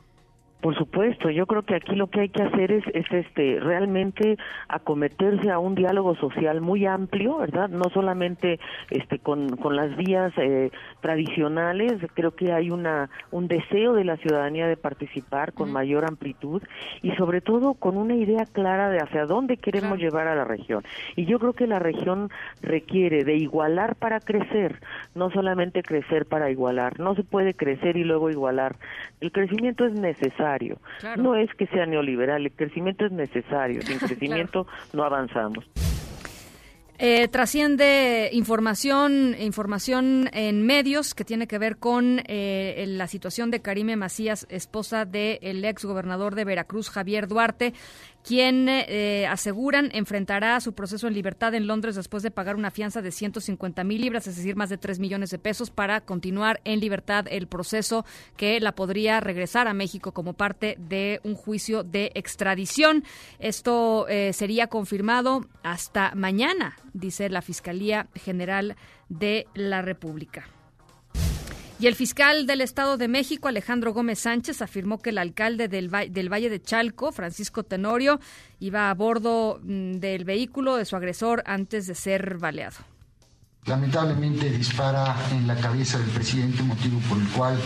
Por supuesto, yo creo que aquí lo que hay que hacer es, es este realmente acometerse a un diálogo social muy amplio, ¿verdad? No solamente este con, con las vías eh, tradicionales, creo que hay una un deseo de la ciudadanía de participar con mayor amplitud y sobre todo con una idea clara de hacia dónde queremos llevar a la región. Y yo creo que la región requiere de igualar para crecer, no solamente crecer para igualar. No se puede crecer y luego igualar. El crecimiento es necesario. Claro. No es que sea neoliberal, el crecimiento es necesario. Sin crecimiento no avanzamos. Eh, trasciende información, información en medios que tiene que ver con eh, la situación de Karime Macías, esposa del ex gobernador de Veracruz, Javier Duarte, quien eh, aseguran enfrentará su proceso en libertad en Londres después de pagar una fianza de 150 mil libras, es decir, más de 3 millones de pesos, para continuar en libertad el proceso que la podría regresar a México como parte de un juicio de extradición. Esto eh, sería confirmado hasta mañana, dice la Fiscalía General de la República. Y el fiscal del Estado de México, Alejandro Gómez Sánchez, afirmó que el alcalde del, del Valle de Chalco, Francisco Tenorio, iba a bordo mm, del vehículo de su agresor antes de ser baleado. Lamentablemente dispara en la cabeza del presidente, motivo por el cual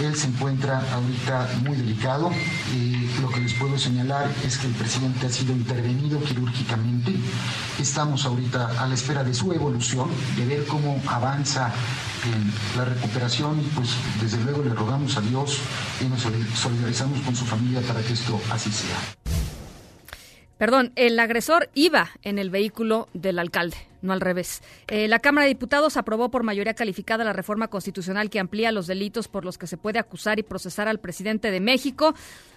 él se encuentra ahorita muy delicado. Eh, lo que les puedo señalar es que el presidente ha sido intervenido quirúrgicamente. Estamos ahorita a la espera de su evolución, de ver cómo avanza la recuperación pues desde luego le rogamos a Dios y nos solidarizamos con su familia para que esto así sea. Perdón, el agresor iba en el vehículo del alcalde, no al revés. Eh, la Cámara de Diputados aprobó por mayoría calificada la reforma constitucional que amplía los delitos por los que se puede acusar y procesar al presidente de México.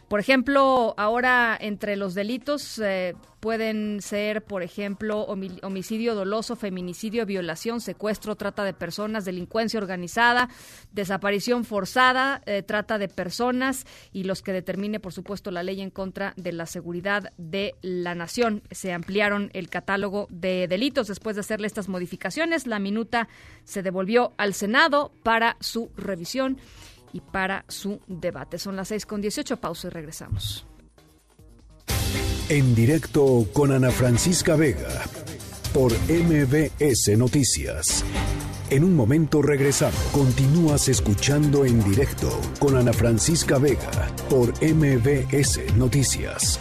Por ejemplo, ahora entre los delitos eh, pueden ser, por ejemplo, homi- homicidio doloso, feminicidio, violación, secuestro, trata de personas, delincuencia organizada, desaparición forzada, eh, trata de personas y los que determine, por supuesto, la ley en contra de la seguridad de la nación. Se ampliaron el catálogo de delitos después de hacerle estas modificaciones. La minuta se devolvió al Senado para su revisión y para su debate. Son las 6 con 18, pausa y regresamos. En directo con Ana Francisca Vega por MBS Noticias. En un momento regresamos. Continúas escuchando en directo con Ana Francisca Vega por MBS Noticias.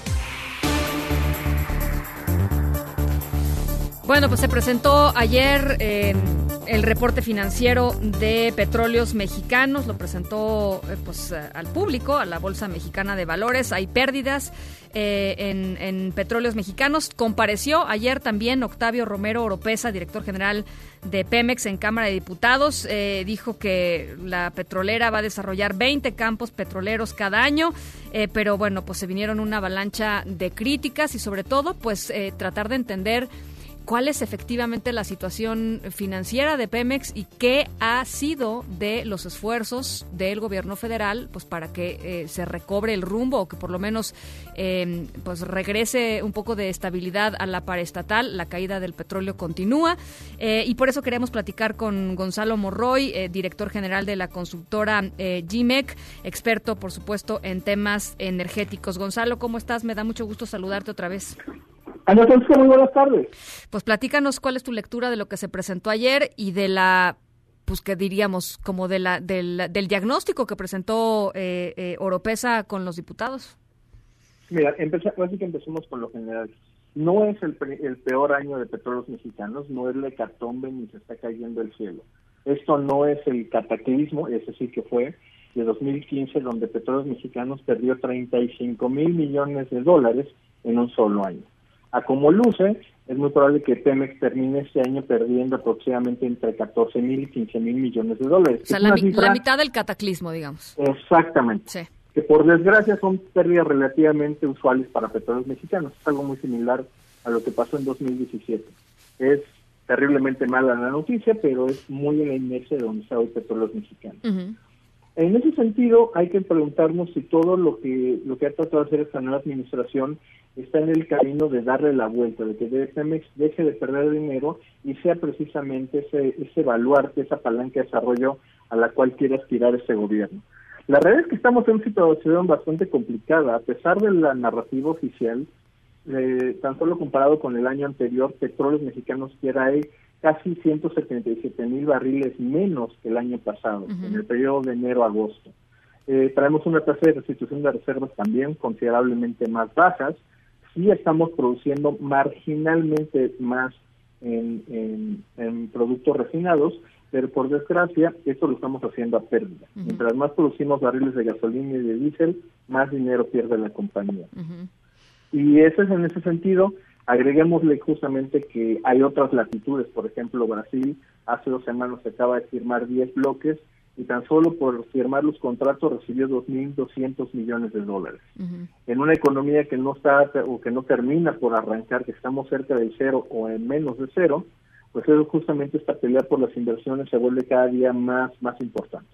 Bueno, pues se presentó ayer eh, el reporte financiero de Petróleos Mexicanos, lo presentó eh, pues eh, al público, a la Bolsa Mexicana de Valores. Hay pérdidas eh, en, Petróleos Mexicanos. Compareció ayer también Octavio Romero Oropesa, director general de Pemex en Cámara de Diputados. Eh, dijo que la petrolera va a desarrollar 20 campos petroleros cada año, pero bueno, pues se vinieron una avalancha de críticas y sobre todo pues tratar de entender cuál es efectivamente la situación financiera de Pemex y qué ha sido de los esfuerzos del gobierno federal pues para que eh, se recobre el rumbo o que por lo menos eh, pues regrese un poco de estabilidad a la paraestatal. La caída del petróleo continúa eh, y por eso queremos platicar con Gonzalo Morroy, eh, director general de la consultora GMEC, experto por supuesto en temas energéticos. Gonzalo, ¿cómo estás? Me da mucho gusto saludarte otra vez. Ana Francisca, muy buenas tardes. Pues platícanos cuál es tu lectura de lo que se presentó ayer y de la, pues que diríamos, como de la, del, del diagnóstico que presentó eh, eh, Oropesa con los diputados. Mira, empeza, así que empecemos con lo general. No es el, el peor año de petróleos mexicanos, no es la hecatombe ni se está cayendo el cielo. Esto no es el cataclismo, ese sí que fue, de 2015, donde Petróleos Mexicanos perdió 35 mil millones de dólares en un solo año. A como luce, es muy probable que Pemex termine este año perdiendo aproximadamente entre 14 mil y 15 mil millones de dólares. O sea, la, una mi- cifra- la mitad del cataclismo, digamos. Exactamente. Sí. Que por desgracia son pérdidas relativamente usuales para petróleos mexicanos. Es algo muy similar a lo que pasó en 2017. Es terriblemente mala la noticia, pero es muy en la inercia de donde está hoy petróleos mexicanos. En ese sentido, hay que preguntarnos si todo lo que lo que ha tratado de hacer esta nueva administración está en el camino de darle la vuelta, de que Pemex deje de perder dinero y sea precisamente ese, ese baluarte, esa palanca de desarrollo a la cual quiere aspirar este gobierno. La realidad es que estamos en una situación bastante complicada. A pesar de la narrativa oficial, eh, tan solo comparado con el año anterior, Petróleos Mexicanos hay casi 177 mil barriles menos que el año pasado, en el periodo de enero a agosto. Eh, traemos una tasa de restitución de reservas también considerablemente más bajas. Sí estamos produciendo marginalmente más en, en- en productos refinados, pero por desgracia esto lo estamos haciendo a pérdida. Mientras más producimos barriles de gasolina y de diésel, más dinero pierde la compañía. Y ese es en ese sentido, agreguémosle justamente que hay otras latitudes, por ejemplo, Brasil hace dos semanas acaba de firmar 10 bloques y tan solo por firmar los contratos recibió 2.200 millones de dólares. En una economía que no está o que no termina por arrancar, que estamos cerca del cero o en menos de cero, pues eso justamente esta pelea por las inversiones se vuelve cada día más, más importante.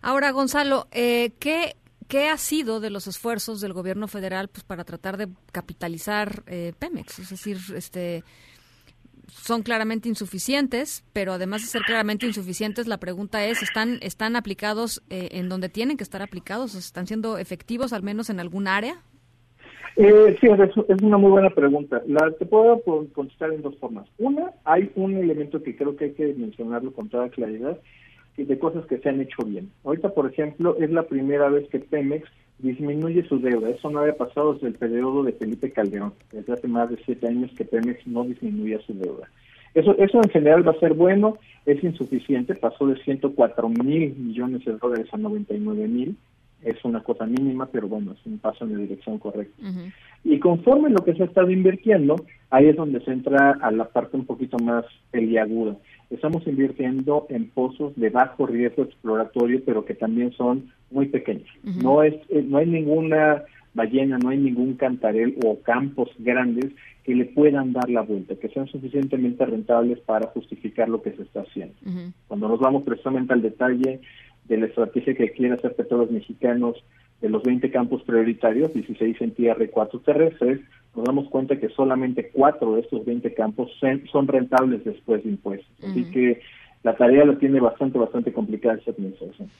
Ahora, Gonzalo, eh, ¿qué, ¿qué ha sido de los esfuerzos del gobierno federal pues, para tratar de capitalizar eh, Pemex? Es decir, este, son claramente insuficientes, pero además de ser claramente insuficientes, la pregunta es, ¿están, están aplicados eh, en donde tienen que estar aplicados? ¿Están siendo efectivos al menos en algún área? Eh, sí, es, es una muy buena pregunta. La te puedo contestar en dos formas. Una, hay un elemento que creo que hay que mencionarlo con toda claridad, de cosas que se han hecho bien. Ahorita, por ejemplo, es la primera vez que Pemex disminuye su deuda. Eso no había pasado desde el periodo de Felipe Calderón. Desde hace más de siete años que Pemex no disminuía su deuda. Eso, eso en general va a ser bueno, es insuficiente, pasó de 104 mil millones de dólares a 99 mil, es una cosa mínima, pero bueno, es un paso en la dirección correcta. Y conforme lo que se ha estado invirtiendo, ahí es donde se entra a la parte un poquito más peliaguda. Estamos invirtiendo en pozos de bajo riesgo exploratorio, pero que también son muy pequeños. No es, eh, no hay ninguna ballena, no hay ningún cantarel o campos grandes que le puedan dar la vuelta, que sean suficientemente rentables para justificar lo que se está haciendo. Cuando nos vamos precisamente al detalle de la estrategia que quiere hacer Petróleos Mexicanos de los 20 campos prioritarios, 16 en tierra y 4 terrestres, nos damos cuenta que solamente 4 de estos 20 campos son rentables después de impuestos. Así que la tarea la tiene bastante, bastante complicada esta administración.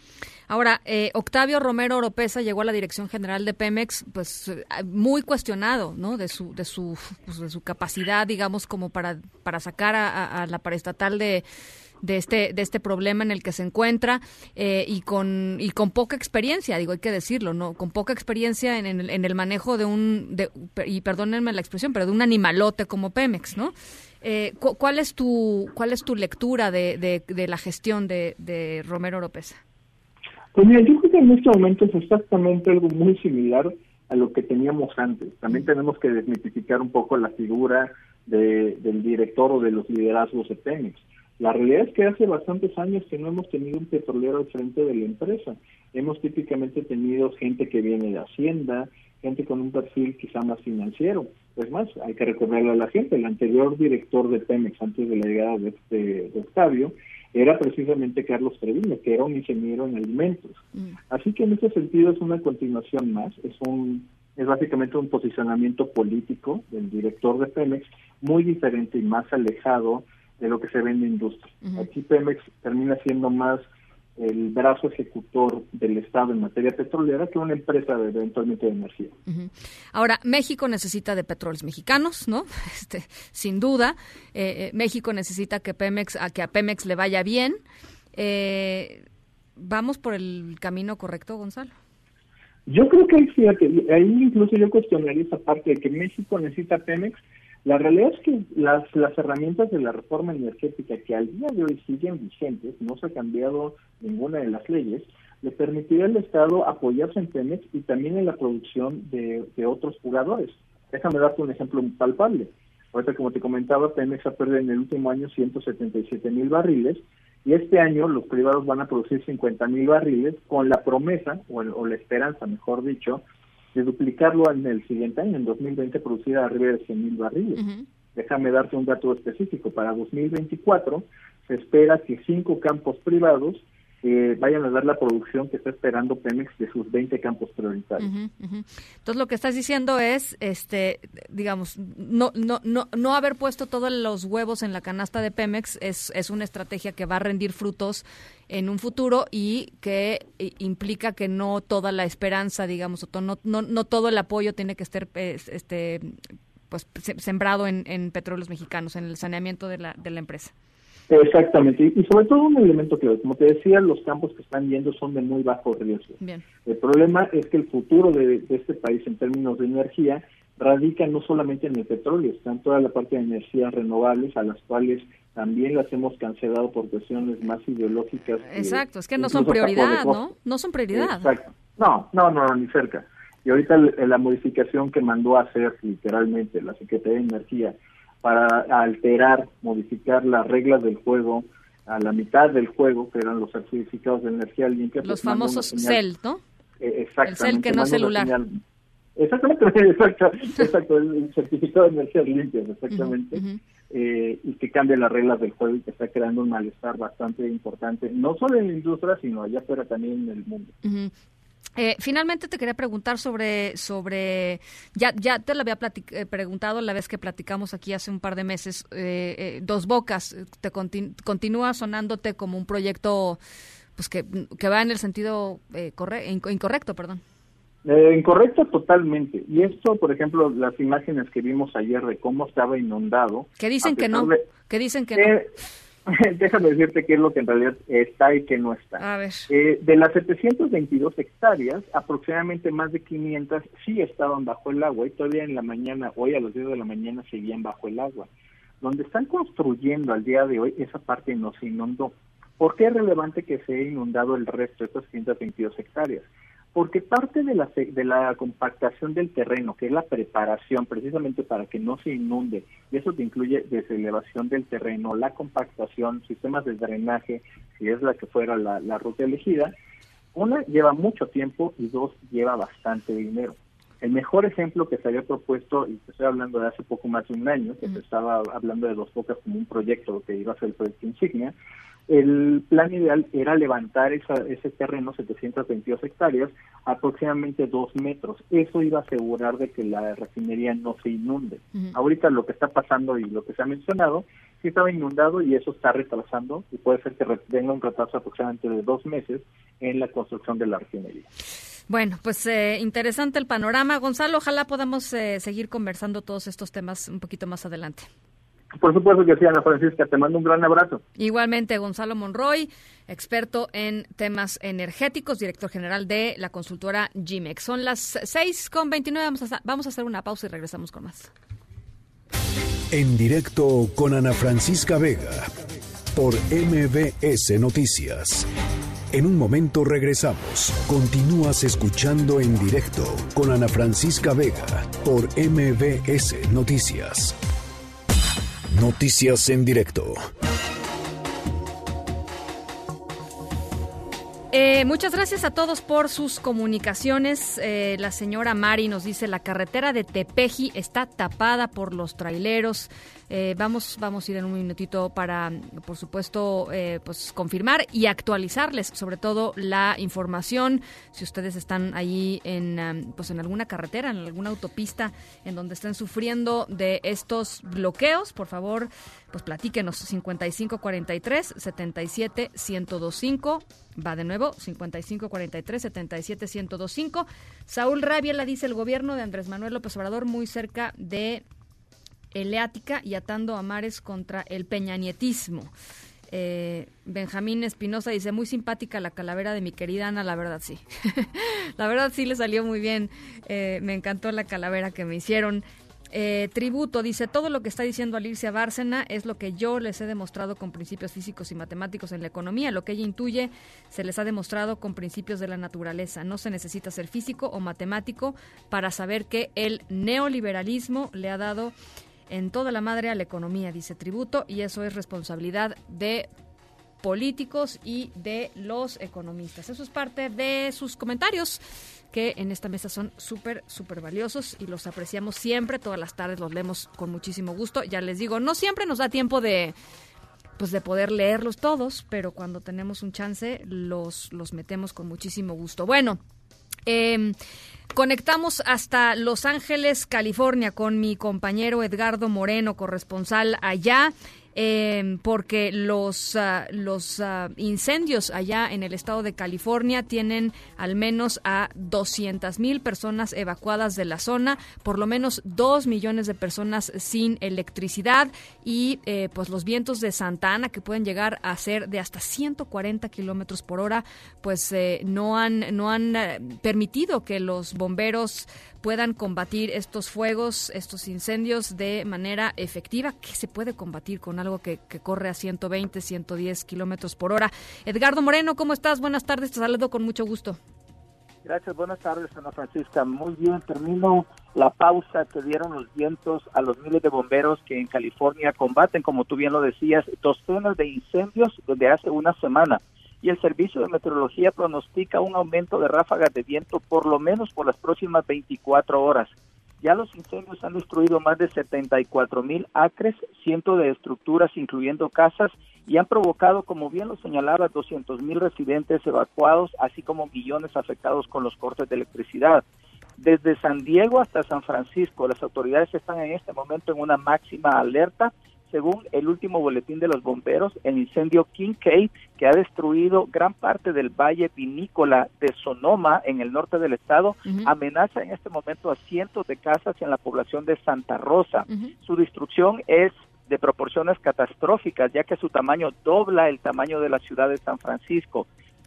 Ahora, eh, Octavio Romero Oropesa llegó a la Dirección General de Pemex, pues eh, muy cuestionado, ¿no? De su, de su, pues, de su capacidad, digamos, como para, para sacar a, a- a la paraestatal de de este de este problema en el que se encuentra eh, y con y con poca experiencia digo hay que decirlo no con poca experiencia en, en el, en el manejo de un de, y perdónenme la expresión pero de un animalote como Pemex no Eh, cu- ¿Cuál es tu cuál es tu lectura de, de, de la gestión de, de Romero Oropesa? Pues mira, yo creo que en este momento es exactamente algo muy similar a lo que teníamos antes. También tenemos que desmitificar un poco la figura de- del director o de los liderazgos de Pemex. La realidad es que hace bastantes años que no hemos tenido un petrolero al frente de la empresa. Hemos típicamente tenido gente que viene de Hacienda, gente con un perfil quizá más financiero. Es más, hay que recordarle a la gente, el anterior director de Pemex antes de la llegada de, este, de Octavio era precisamente Carlos Treviño, que era un ingeniero en alimentos. Así que en ese sentido es una continuación más, es un es básicamente un posicionamiento político del director de Pemex muy diferente y más alejado de lo que se ve en la industria. Aquí Pemex termina siendo más el brazo ejecutor del Estado en materia petrolera que una empresa de, eventualmente de energía. Ahora, México necesita de petróleos mexicanos, ¿no? Este, sin duda. Eh, eh, México necesita que Pemex, a que a Pemex le vaya bien. Eh, ¿Vamos por el camino correcto, Gonzalo? Yo creo que ahí, fíjate, ahí incluso yo cuestionaría esa parte de que México necesita Pemex. La realidad es que las, las herramientas de la reforma energética que al día de hoy siguen vigentes, no se ha cambiado ninguna de las leyes, le permitiría al Estado apoyarse en Pemex y también en la producción de, de otros jugadores. Déjame darte un ejemplo palpable. Ahorita, como te comentaba, Pemex ha perdido en el último año 177 mil barriles y este año los privados van a producir 50 mil barriles con la promesa, o, el- o la esperanza, mejor dicho, de duplicarlo en el siguiente año, en 2020, producir arriba de 100 mil barriles. Déjame darte un dato específico. Para 2024 se espera que cinco campos privados eh, vayan a dar la producción que está esperando Pemex de sus 20 campos prioritarios. Entonces lo que estás diciendo es, este, digamos, no, no, no, no haber puesto todos los huevos en la canasta de Pemex es, es una estrategia que va a rendir frutos en un futuro y que implica que no toda la esperanza, digamos, o no, no, no todo el apoyo tiene que estar, este, pues, se- sembrado en, en petróleos mexicanos, en el saneamiento de la, de la empresa. Exactamente, y sobre todo un elemento que, como te decía, los campos que están yendo son de muy bajo riesgo. Bien. El problema es que el futuro de, de este país en términos de energía radica no solamente en el petróleo, está en toda la parte de energías renovables, a las cuales también las hemos cancelado por cuestiones más ideológicas. que Exacto, es que no son prioridad. ¿no? No son prioridad. Exacto. No, no, no, ni cerca. Y ahorita la modificación que mandó a hacer literalmente la Secretaría de Energía para alterar, modificar las reglas del juego a la mitad del juego, que eran los certificados de energía limpia. Los pues una famosos CEL, ¿no? eh, exactamente. El CEL que no es celular. Exactamente, exacto, exacto, el certificado de energía limpia, exactamente, eh, y que cambia las reglas del juego y que está creando un malestar bastante importante, no solo en la industria, sino allá afuera también en el mundo. Ujú. Eh, finalmente te quería preguntar sobre, sobre ya, ya te lo había platic- eh, preguntado la vez que platicamos aquí hace un par de meses, eh, eh, Dos Bocas, eh, te contin- continúa sonándote como un proyecto pues que, que va en el sentido eh, corre- inco- incorrecto, perdón. Incorrecto totalmente. Y esto, por ejemplo, las imágenes que vimos ayer de cómo estaba inundado. Que dicen que no, de- que dicen que no. Déjame decirte qué es lo que en realidad está y qué no está. A ver. Eh, de las 722 hectáreas, aproximadamente más de 500 sí estaban bajo el agua y todavía en la mañana, hoy a las 10 de la mañana, seguían bajo el agua. Donde están construyendo al día de hoy, esa parte no se inundó. ¿Por qué es relevante que se haya inundado el resto de estas 522 hectáreas? Porque parte de la, de la compactación del terreno, que es la preparación precisamente para que no se inunde, y eso te incluye desde elevación del terreno, la compactación, sistemas de drenaje, si es la que fuera la, la ruta elegida, una lleva mucho tiempo y dos lleva bastante dinero. El mejor ejemplo que se había propuesto, y te estoy hablando de hace poco más de un año, que se estaba hablando de Dos Bocas como un proyecto que iba a ser el proyecto insignia, el plan ideal era levantar esa, ese terreno, 722 hectáreas, aproximadamente dos metros. Eso iba a asegurar de que la refinería no se inunde. Ahorita lo que está pasando y lo que se ha mencionado, sí estaba inundado y eso está retrasando y puede ser que tenga un retraso aproximadamente de dos meses en la construcción de la refinería. Bueno, pues eh, interesante el panorama. Gonzalo, ojalá podamos eh, seguir conversando todos estos temas un poquito más adelante. Por supuesto que sí, Ana Francisca, te mando un gran abrazo. Igualmente, Gonzalo Monroy, experto en temas energéticos, director general de la consultora GIMEX. Son las 6 con 29, vamos a, vamos a hacer una pausa y regresamos con más. En directo con Ana Francisca Vega por MBS Noticias. En un momento regresamos. Continúas escuchando en directo con Ana Francisca Vega por MBS Noticias. Noticias en directo. Eh, muchas gracias a todos por sus comunicaciones. Eh, la señora Mari nos dice la carretera de Tepeji está tapada por los traileros. Eh, vamos, vamos a ir en un minutito para, por supuesto, pues confirmar y actualizarles, sobre todo la información. Si ustedes están ahí en, um, pues en alguna carretera, en alguna autopista, en donde estén sufriendo de estos bloqueos, por favor, pues platíquenos 5543 77 1025 va de nuevo 5543 77 1025 Saúl Rabiela dice el gobierno de Andrés Manuel López Obrador muy cerca de Eleática y atando a mares contra el peñanietismo Eh, Benjamín Espinosa dice, muy simpática la calavera de mi querida Ana, la verdad sí. la verdad sí le salió muy bien. Eh, me encantó la calavera que me hicieron. Eh, tributo dice, todo lo que está diciendo Alicia Bárcena es lo que yo les he demostrado con principios físicos y matemáticos en la economía. Lo que ella intuye se les ha demostrado con principios de la naturaleza. No se necesita ser físico o matemático para saber que el neoliberalismo le ha dado en toda la madre a la economía, dice Tributo, y eso es responsabilidad de políticos y de los economistas. Eso es parte de sus comentarios que en esta mesa son súper, súper valiosos y los apreciamos siempre. Todas las tardes los leemos con muchísimo gusto. Ya les digo, no siempre nos da tiempo de pues de poder leerlos todos, pero cuando tenemos un chance los, los metemos con muchísimo gusto. Bueno, eh, conectamos hasta Los Ángeles, California, con mi compañero Edgardo Moreno, corresponsal allá. Eh, porque los, ah, los ah, incendios allá en el estado de California tienen al menos a 200 mil personas evacuadas de la zona, por lo menos 2 millones de personas sin electricidad y eh, pues los vientos de Santa Ana que pueden llegar a ser de hasta 140 kilómetros por hora, pues eh, no han, no han eh, permitido que los bomberos puedan combatir estos fuegos, estos incendios de manera efectiva, que se puede combatir con algo que, que corre a 120, 110 kilómetros por hora. Edgardo Moreno, ¿cómo estás? Buenas tardes, te saludo con mucho gusto. Gracias, buenas tardes, Ana Francisca. Muy bien, termino la pausa que dieron los vientos a los miles de bomberos que en California combaten, como tú bien lo decías, docenas de incendios desde hace una semana. Y el Servicio de Meteorología pronostica un aumento de ráfagas de viento por lo menos por las próximas 24 horas. Ya los incendios han destruido más de 74 mil acres, cientos de estructuras, incluyendo casas, y han provocado, como bien lo señalaba, 200 mil residentes evacuados, así como millones afectados con los cortes de electricidad. Desde San Diego hasta San Francisco, las autoridades están en este momento en una máxima alerta. Según el último boletín de los bomberos, el incendio Kincaid, que ha destruido gran parte del valle vinícola de Sonoma en el norte del estado, amenaza en este momento a cientos de casas en la población de Santa Rosa. Su destrucción es de proporciones catastróficas, ya que su tamaño dobla el tamaño de la ciudad de San Francisco.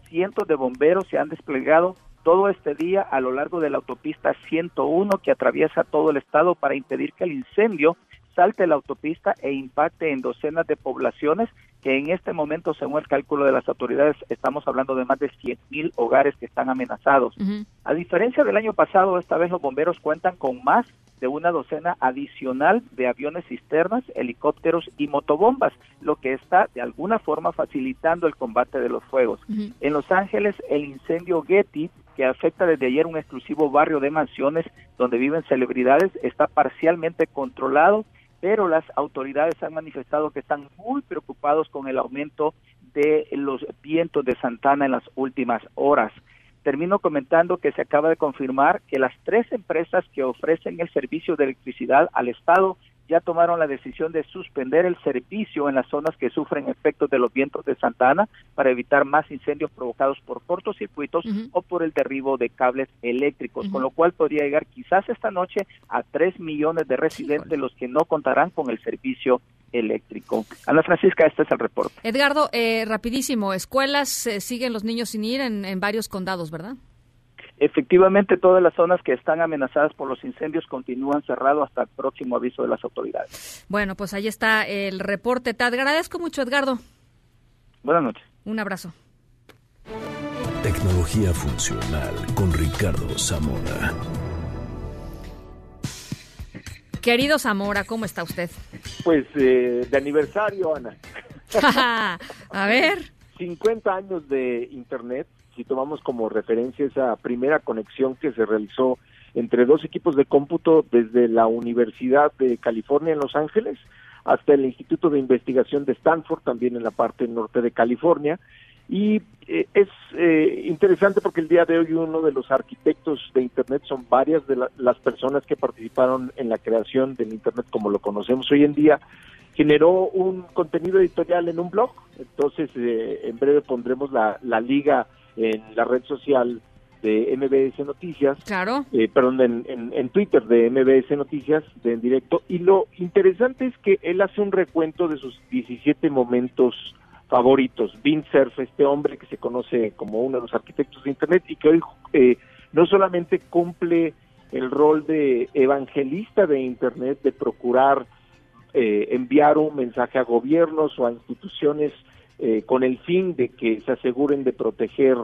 Cientos de bomberos se han desplegado todo este día a lo largo de la autopista 101 que atraviesa todo el estado para impedir que el incendio salte la autopista e impacte en docenas de poblaciones que en este momento, según el cálculo de las autoridades, estamos hablando de más de 100 mil hogares que están amenazados. A diferencia del año pasado, esta vez los bomberos cuentan con más de una docena adicional de aviones cisternas, helicópteros y motobombas, lo que está de alguna forma facilitando el combate de los fuegos. En Los Ángeles, el incendio Getty, que afecta desde ayer un exclusivo barrio de mansiones donde viven celebridades, está parcialmente controlado, pero las autoridades han manifestado que están muy preocupados con el aumento de los vientos de Santana en las últimas horas. Termino comentando que se acaba de confirmar que las tres empresas que ofrecen el servicio de electricidad al Estado ya tomaron la decisión de suspender el servicio en las zonas que sufren efectos de los vientos de Santana para evitar más incendios provocados por cortocircuitos o por el derribo de cables eléctricos, con lo cual podría llegar quizás esta noche a 3 millones de residentes los que no contarán con el servicio eléctrico. Ana Francisca, este es el reporte. Edgardo, eh, rapidísimo, escuelas eh, siguen los niños sin ir en, en varios condados, ¿verdad? Efectivamente, todas las zonas que están amenazadas por los incendios continúan cerradas hasta el próximo aviso de las autoridades. Bueno, pues ahí está el reporte. Te agradezco mucho, Edgardo. Buenas noches. Un abrazo. Tecnología funcional con Ricardo Zamora. Querido Zamora, ¿cómo está usted? Pues eh, de aniversario, Ana. A ver. 50 años de Internet, si tomamos como referencia esa primera conexión que se realizó entre dos equipos de cómputo desde la Universidad de California en Los Ángeles hasta el Instituto de Investigación de Stanford, también en la parte norte de California. Y eh, es eh, interesante porque el día de hoy uno de los arquitectos de Internet son varias de la- las personas que participaron en la creación del Internet como lo conocemos hoy en día. Generó un contenido editorial en un blog, entonces eh, en breve pondremos la, la liga en la red social de MBS Noticias Claro. eh, perdón, en, en, en Twitter de MBS Noticias, de en directo. Y lo interesante es que él hace un recuento de sus 17 momentos favoritos. Vint Cerf, este hombre que se conoce como uno de los arquitectos de Internet y que hoy eh, no solamente cumple el rol de evangelista de Internet, de procurar eh, enviar un mensaje a gobiernos o a instituciones eh, con el fin de que se aseguren de proteger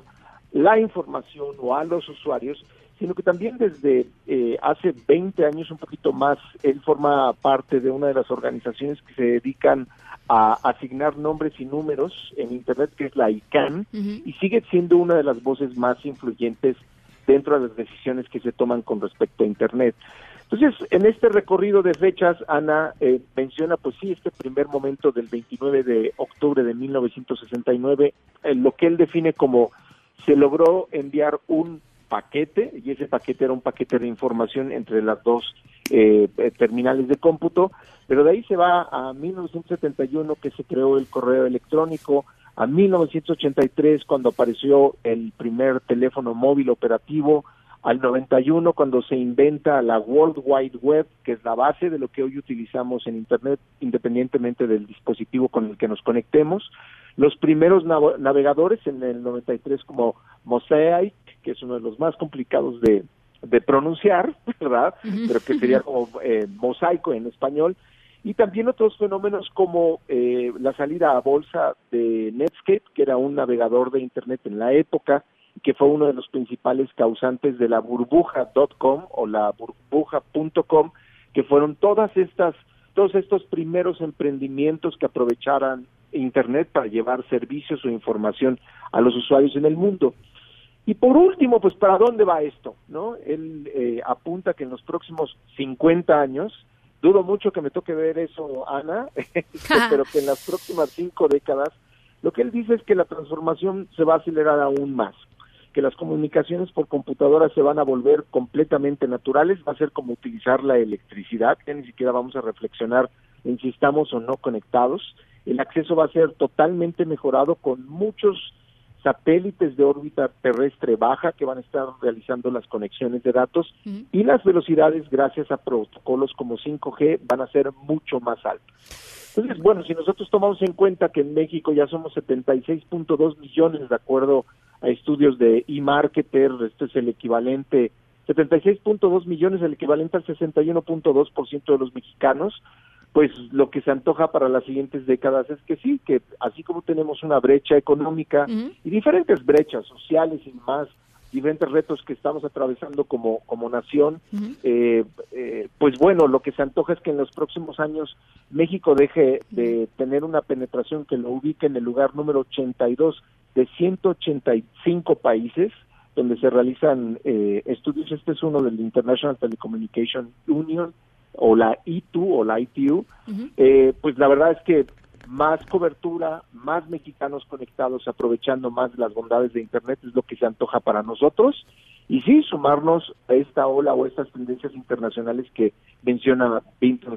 la información o a los usuarios, sino que también desde eh, hace 20 años, un poquito más, él forma parte de una de las organizaciones que se dedican a asignar nombres y números en Internet, que es la ICANN, y sigue siendo una de las voces más influyentes dentro de las decisiones que se toman con respecto a Internet. Entonces, en este recorrido de fechas, Ana eh, menciona, pues sí, este primer momento del 29 de octubre de 1969, eh, lo que él define como se logró enviar un paquete, y ese paquete era un paquete de información entre las dos eh, eh, terminales de cómputo, pero de ahí se va a 1971 que se creó el correo electrónico, a 1983 cuando apareció el primer teléfono móvil operativo, al 91 cuando se inventa la World Wide Web, que es la base de lo que hoy utilizamos en Internet, independientemente del dispositivo con el que nos conectemos. Los primeros nav- navegadores en el 93 como Mosaic, que es uno de los más complicados de, de pronunciar, ¿verdad? Pero que sería como eh, mosaico en español. Y también otros fenómenos como eh, la salida a bolsa de Netscape, que era un navegador de Internet en la época, que fue uno de los principales causantes de la burbuja.com o la burbuja.com, que fueron todas estas, todos estos primeros emprendimientos que aprovecharan Internet para llevar servicios o información a los usuarios en el mundo. Y por último, pues ¿para dónde va esto? ¿No? Él eh, apunta que en los próximos 50 años, dudo mucho que me toque ver eso, Ana, pero que en las próximas cinco décadas, lo que él dice es que la transformación se va a acelerar aún más, que las comunicaciones por computadora se van a volver completamente naturales, va a ser como utilizar la electricidad, que ni siquiera vamos a reflexionar en si estamos o no conectados, el acceso va a ser totalmente mejorado con muchos satélites de órbita terrestre baja que van a estar realizando las conexiones de datos y las velocidades gracias a protocolos como 5G van a ser mucho más altas. Entonces, bueno, si nosotros tomamos en cuenta que en México ya somos 76.2 millones de acuerdo a estudios de eMarketer, esto es el equivalente 76.2 millones, el equivalente al 61.2% de los mexicanos, pues lo que se antoja para las siguientes décadas es que sí, que así como tenemos una brecha económica y diferentes brechas sociales y más, diferentes retos que estamos atravesando como, como nación, eh, eh, pues bueno, lo que se antoja es que en los próximos años México deje de tener una penetración que lo ubique en el lugar número 82 de 185 países donde se realizan eh, estudios. Este es uno del International Telecommunication Union o la ITU o la ITU. Eh, pues la verdad es que más cobertura, más mexicanos conectados, aprovechando más las bondades de Internet es lo que se antoja para nosotros. Y sí, sumarnos a esta ola o estas tendencias internacionales que menciona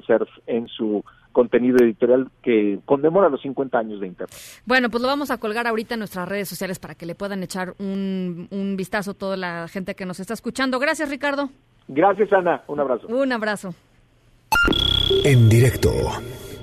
Cerf en su contenido editorial que conmemora los 50 años de Internet. Bueno, pues lo vamos a colgar ahorita en nuestras redes sociales para que le puedan echar un, un vistazo a toda la gente que nos está escuchando. Gracias, Ricardo. Gracias, Ana. Un abrazo. Un abrazo. En directo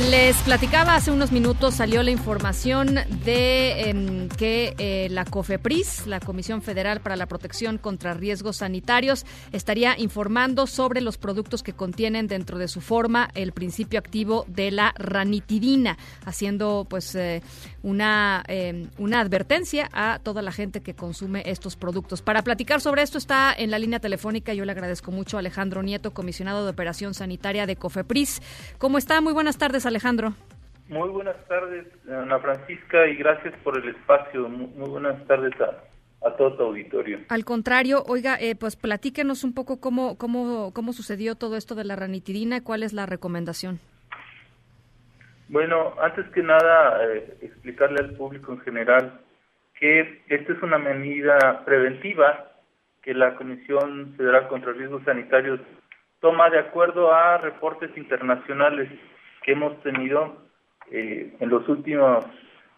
Les platicaba hace unos minutos, salió la información de em, que eh, la COFEPRIS, la Comisión Federal para la Protección contra Riesgos Sanitarios, estaría informando sobre los productos que contienen dentro de su forma el principio activo de la ranitidina, haciendo pues eh, una, em, una advertencia a toda la gente que consume estos productos. Para platicar sobre esto está en la línea telefónica, yo le agradezco mucho a Alejandro Nieto, comisionado de Operación Sanitaria de COFEPRIS. ¿Cómo está? Muy buenas tardes, Alejandro. Muy buenas tardes, Ana Francisca, y gracias por el espacio. Muy, muy buenas tardes a, a todo tu auditorio. Al contrario, oiga, eh, pues platíquenos un poco cómo, cómo, cómo sucedió todo esto de la ranitidina y cuál es la recomendación. Bueno, antes que nada, eh, explicarle al público en general que esta es una medida preventiva que la Comisión Federal contra Riesgos Sanitarios toma de acuerdo a reportes internacionales que hemos tenido eh, en los últimos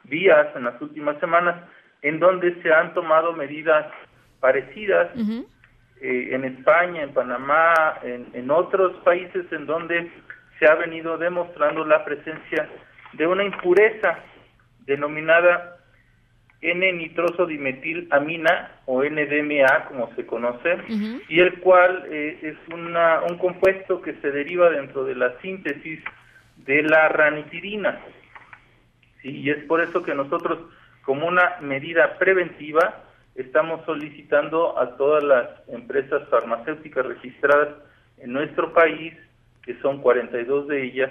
días, en las últimas semanas, en donde se han tomado medidas parecidas eh, en España, en Panamá, en, en otros países en donde se ha venido demostrando la presencia de una impureza denominada N-nitrosodimetilamina o NDMA, como se conoce, y el cual eh, es una, un compuesto que se deriva dentro de la síntesis de la ranitidina. Y es por eso que nosotros, como una medida preventiva, estamos solicitando a todas las empresas farmacéuticas registradas en nuestro país, que son 42 de ellas,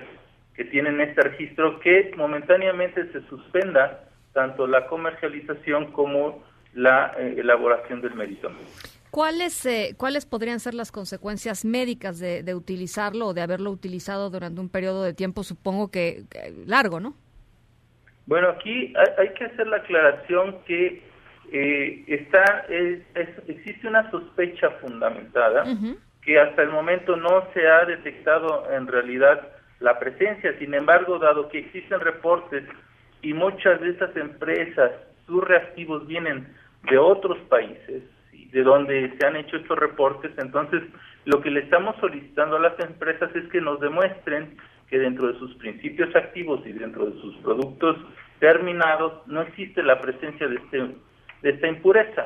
que tienen este registro, que momentáneamente se suspenda tanto la comercialización como la eh, elaboración del medicamento. ¿Cuáles, eh, ¿Cuáles podrían ser las consecuencias médicas de, de utilizarlo o de haberlo utilizado durante un periodo de tiempo, supongo que, que largo, ¿no? Bueno, aquí hay, hay que hacer la aclaración que eh, está es- es- existe una sospecha fundamentada que hasta el momento no se ha detectado en realidad la presencia. Sin embargo, dado que existen reportes y muchas de estas empresas, sus reactivos vienen de otros países, de donde se han hecho estos reportes, entonces lo que le estamos solicitando a las empresas es que nos demuestren que dentro de sus principios activos y dentro de sus productos terminados no existe la presencia de, este, de esta impureza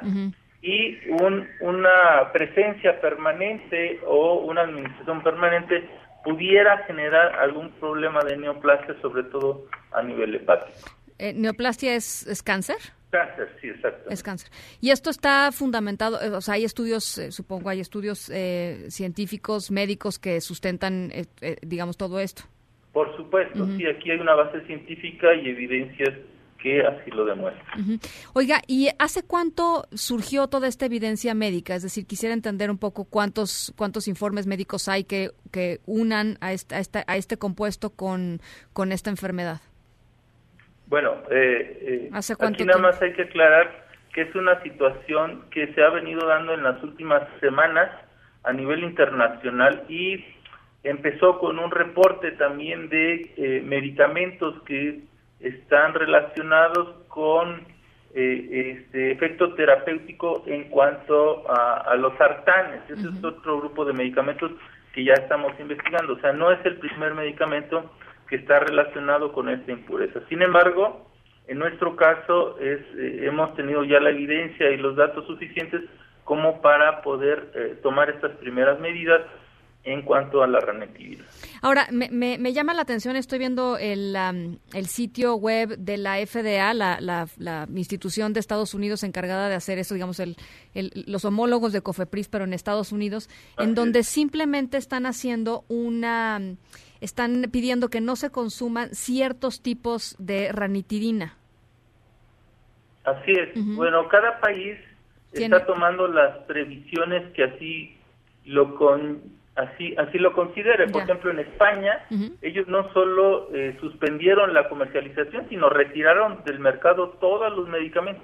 y un- una presencia permanente o una administración permanente pudiera generar algún problema de neoplasia, sobre todo a nivel hepático. Eh, ¿Neoplastia es, es cáncer? Cáncer, sí, exacto. Es cáncer. Y esto está fundamentado, eh, o sea, hay estudios, eh, supongo, hay estudios eh, científicos, médicos que sustentan, eh, eh, digamos, todo esto. Por supuesto, sí, aquí hay una base científica y evidencias que así lo demuestran. Oiga, ¿y hace cuánto surgió toda esta evidencia médica? Es decir, quisiera entender un poco cuántos cuántos informes médicos hay que, que unan a, esta, a, esta- a este compuesto con, con esta enfermedad. Bueno, eh, eh, ¿Hace cuánto aquí nada más hay que aclarar que es una situación que se ha venido dando en las últimas semanas a nivel internacional y empezó con un reporte también de eh, medicamentos que están relacionados con eh, este efecto terapéutico en cuanto a, a los sartanes. Ese es otro grupo de medicamentos que ya estamos investigando. O sea, no es el primer medicamento que está relacionado con esta impureza. Sin embargo, en nuestro caso es, eh, hemos tenido ya la evidencia y los datos suficientes como para poder eh, tomar estas primeras medidas en cuanto a la ranitidina. Ahora, me, me, me llama la atención, estoy viendo el, el sitio web de la FDA, la, la, la institución de Estados Unidos encargada de hacer eso, digamos, el, el- los homólogos de Cofepris, pero en Estados Unidos, en donde simplemente están haciendo una, están pidiendo que no se consuman ciertos tipos de ranitidina. Así es. Bueno, cada país Tiene- está tomando las previsiones que así lo con así así lo considere. Por Ya. ejemplo, en España ellos no solo eh, suspendieron la comercialización, sino retiraron del mercado todos los medicamentos.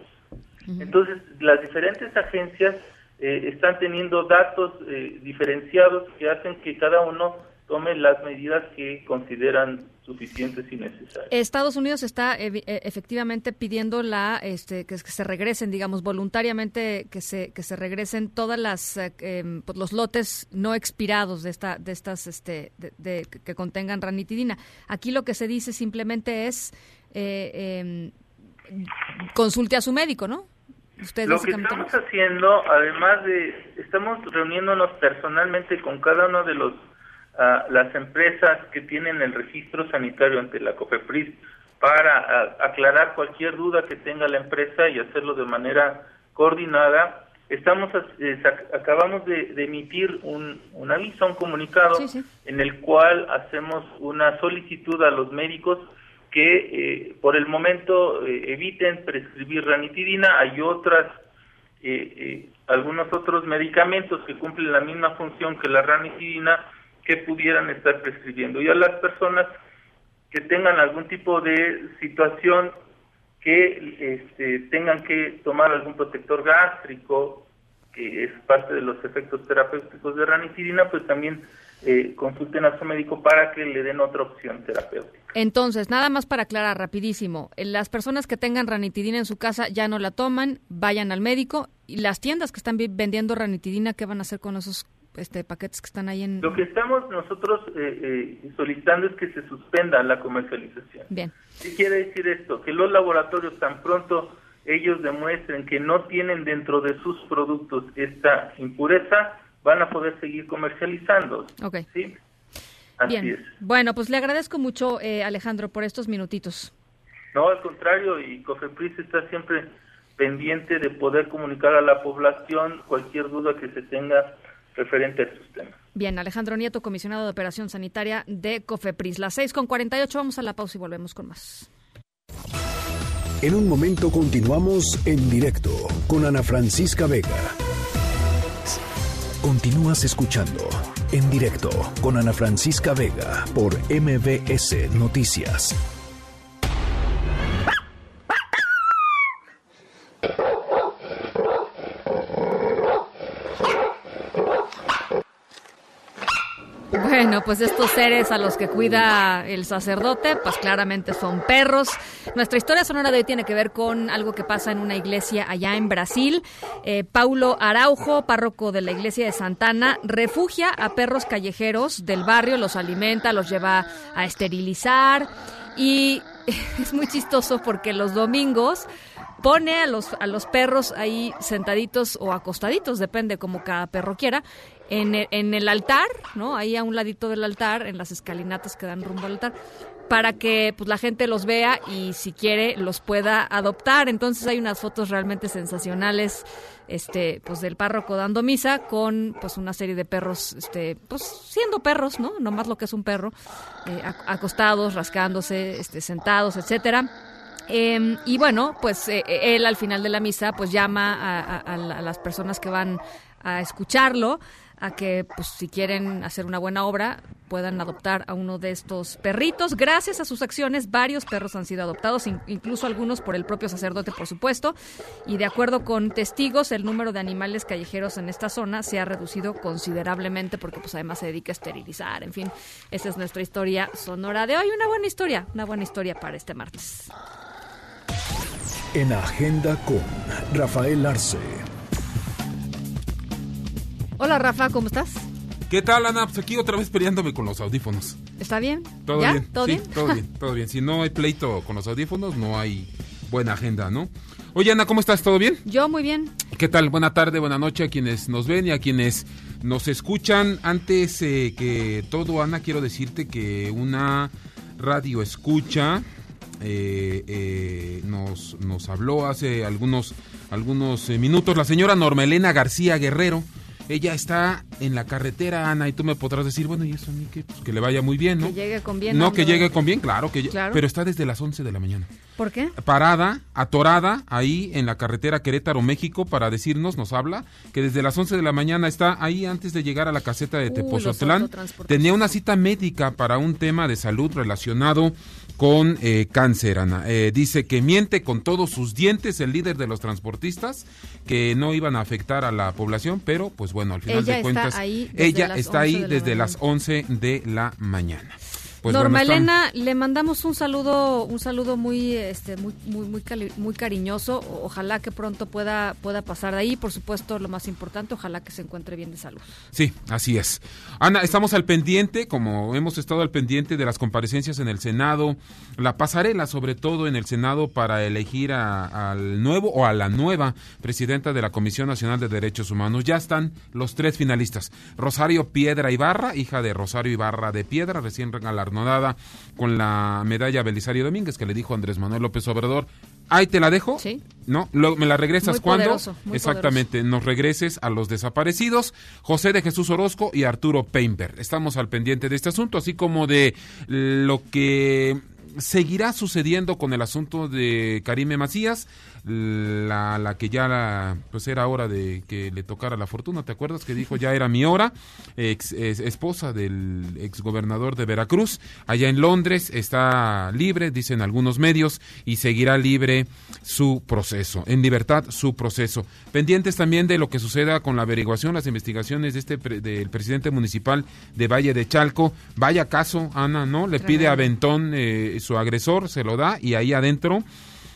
Entonces, las diferentes agencias eh, están teniendo datos eh, diferenciados que hacen que cada uno tome las medidas que consideran suficientes y necesarias. Estados Unidos está eh, efectivamente pidiendo la este, que, que se regresen, digamos, voluntariamente que se que se regresen todas las eh, em, pues, los lotes no expirados de esta de estas este de, de- que contengan ranitidina. Aquí lo que se dice simplemente es eh, em, consulte a su médico, ¿no? Usted Lo que estamos haciendo, además de, estamos reuniéndonos personalmente con cada uno de los ah, las empresas que tienen el registro sanitario ante la COFEPRIS para aclarar cualquier duda que tenga la empresa y hacerlo de manera coordinada. Estamos eh, acabamos de, de emitir un, un aviso, un comunicado en el cual hacemos una solicitud a los médicos que eh, por el momento eh, eviten prescribir ranitidina. Hay otras, eh, eh, algunos otros medicamentos que cumplen la misma función que la ranitidina que pudieran estar prescribiendo. Y a las personas que tengan algún tipo de situación que este, tengan que tomar algún protector gástrico, que es parte de los efectos terapéuticos de ranitidina, pues también eh, consulten a su médico para que le den otra opción terapéutica. Entonces, nada más para aclarar rapidísimo, eh, las personas que tengan ranitidina en su casa ya no la toman, vayan al médico y las tiendas que están vendiendo ranitidina, ¿qué van a hacer con esos este paquetes que están ahí en... Lo que estamos nosotros eh, eh, solicitando es que se suspenda la comercialización. Bien. ¿Qué quiere decir esto? Que los laboratorios tan pronto ellos demuestren que no tienen dentro de sus productos esta impureza, van a poder seguir comercializando. Ok. ¿sí? Así Bien. es. Bueno, pues le agradezco mucho, eh, Alejandro, por estos minutitos. No, al contrario, y COFEPRIS está siempre pendiente de poder comunicar a la población cualquier duda que se tenga referente a estos temas. Bien, Alejandro Nieto, comisionado de Operación Sanitaria de COFEPRIS. Las 6 con 48, vamos a la pausa y volvemos con más. En un momento continuamos en directo con Ana Francisca Vega. Continúas escuchando en directo con Ana Francisca Vega por MBS Noticias. Bueno, pues estos seres a los que cuida el sacerdote, pues claramente son perros. Nuestra historia sonora de hoy tiene que ver con algo que pasa en una iglesia allá en Brasil. Eh, Paulo Araujo, párroco de la iglesia de Santana, refugia a perros callejeros del barrio, los alimenta, los lleva a esterilizar y es muy chistoso porque los domingos pone a los, a los perros ahí sentaditos o acostaditos, depende como cada perro quiera, en el, en el altar, ¿no? Ahí a un ladito del altar, en las escalinatas que dan rumbo al altar, para que pues la gente los vea y si quiere los pueda adoptar. Entonces hay unas fotos realmente sensacionales este pues del párroco dando misa con pues una serie de perros este pues siendo perros, ¿no? Nomás lo que es un perro, eh, ac- acostados, rascándose, este sentados, etcétera. Eh, y bueno, pues eh, él al final de la misa pues llama a, a- a la- a las personas que van a escucharlo a que pues si quieren hacer una buena obra puedan adoptar a uno de estos perritos. Gracias a sus acciones varios perros han sido adoptados, in- incluso algunos por el propio sacerdote por supuesto. Y de acuerdo con testigos el número de animales callejeros en esta zona se ha reducido considerablemente porque pues además se dedica a esterilizar. En fin, esa es nuestra historia sonora de hoy. Una buena historia, una buena historia para este martes. En Agenda con Rafael Arce. Hola Rafa, ¿cómo estás? ¿Qué tal, Ana? Pues aquí otra vez peleándome con los audífonos. ¿Está bien? Todo ¿Ya? bien. ¿Todo sí, bien? Todo bien, todo bien. Si no hay pleito con los audífonos, no hay buena agenda, ¿no? Oye, Ana, ¿cómo estás? ¿Todo bien? Yo muy bien. ¿Qué tal? Buena tarde, buena noche a quienes nos ven y a quienes nos escuchan. Antes eh, que todo, Ana, quiero decirte que una radio escucha eh, eh, nos, nos habló hace algunos, algunos eh, minutos la señora Norma Elena García Guerrero. Ella está en la carretera, Ana, y tú me podrás decir, bueno, ¿y eso a mí? Pues que le vaya muy bien, ¿no? Que llegue con bien. no, que llegue con bien, claro, que Claro. pero está desde las 11 de la mañana ¿Por qué? parada, atorada, ahí en la carretera Querétaro, México, para decirnos, nos habla, que desde las 11 de la mañana está ahí antes de llegar a la caseta de Tepozotlán. Tenía una cita médica para un tema de salud relacionado con eh, cáncer, Ana. Eh, dice que miente con todos sus dientes el líder de los transportistas, que no iban a afectar a la población, pero pues bueno, al final Ella de cuentas, ella está 11 ahí desde las 11 de la mañana. Pues Norma bueno, Elena, le mandamos un saludo, un saludo muy, este, muy, muy, muy, cali- muy cariñoso. Ojalá que pronto pueda, pueda pasar de ahí. Por supuesto, lo más importante, ojalá que se encuentre bien de salud. Sí, así es. Ana, estamos al pendiente, como hemos estado al pendiente de las comparecencias en el Senado, la pasarela sobre todo en el Senado para elegir a- al nuevo o a la nueva presidenta de la Comisión Nacional de Derechos Humanos. Ya están los tres finalistas. Rosario Piedra Ibarra, hija de Rosario Ibarra de Piedra, recién galardonada con la medalla Belisario Domínguez, que le dijo Andrés Manuel López Obrador. Ahí te la dejo. Sí. No, me la regresas cuando. poderoso, Exactamente, nos regreses a los desaparecidos, José de Jesús Orozco y Arturo Peinberg. Estamos al pendiente de este asunto, así como de lo que seguirá sucediendo con el asunto de Karime Macías, la, la que ya la, pues era hora de que le tocara la fortuna, ¿te acuerdas que dijo ya era mi hora? Ex, es- esposa del exgobernador de Veracruz, allá en Londres, está libre, dicen algunos medios, y seguirá libre su proceso, en libertad su proceso. Pendientes también de lo que suceda con la averiguación, las investigaciones de este pre- del presidente municipal de Valle de Chalco. Vaya caso, Ana, ¿no? Le pide a Bentón eh, su agresor, se lo da, y ahí adentro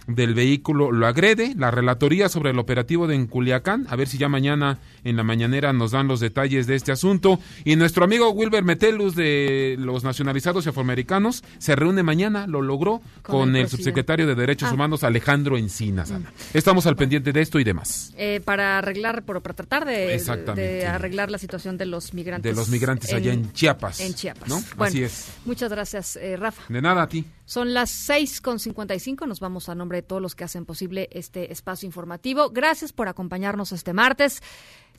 del vehículo lo agrede. La relatoría sobre el operativo de en Culiacán, a ver si ya mañana en la mañanera nos dan los detalles de este asunto. Y nuestro amigo Wilber Metelus de los nacionalizados y afroamericanos se reúne mañana, lo logró Con con, el subsecretario de Derechos Ah. Humanos Alejandro Encinas. Ana. Estamos al pendiente de esto y demás. Eh, para arreglar, por, para tratar de, arreglar la situación de los migrantes. De los migrantes allá en Chiapas, En Chiapas. ¿no? Bueno, Así es. Muchas gracias, eh, Rafa. De nada a ti. Son las 6.55. Nos vamos a nombre de todos los que hacen posible este espacio informativo. Gracias por acompañarnos este martes.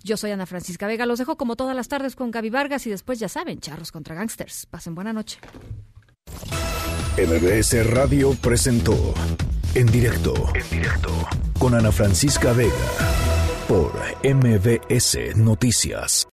Yo soy Ana Francisca Vega. Los dejo como todas las tardes con Gaby Vargas y después, ya saben, charros contra gangsters. Pasen buena noche. MBS Radio presentó En directo. En directo. Con Ana Francisca Vega. Por MBS Noticias.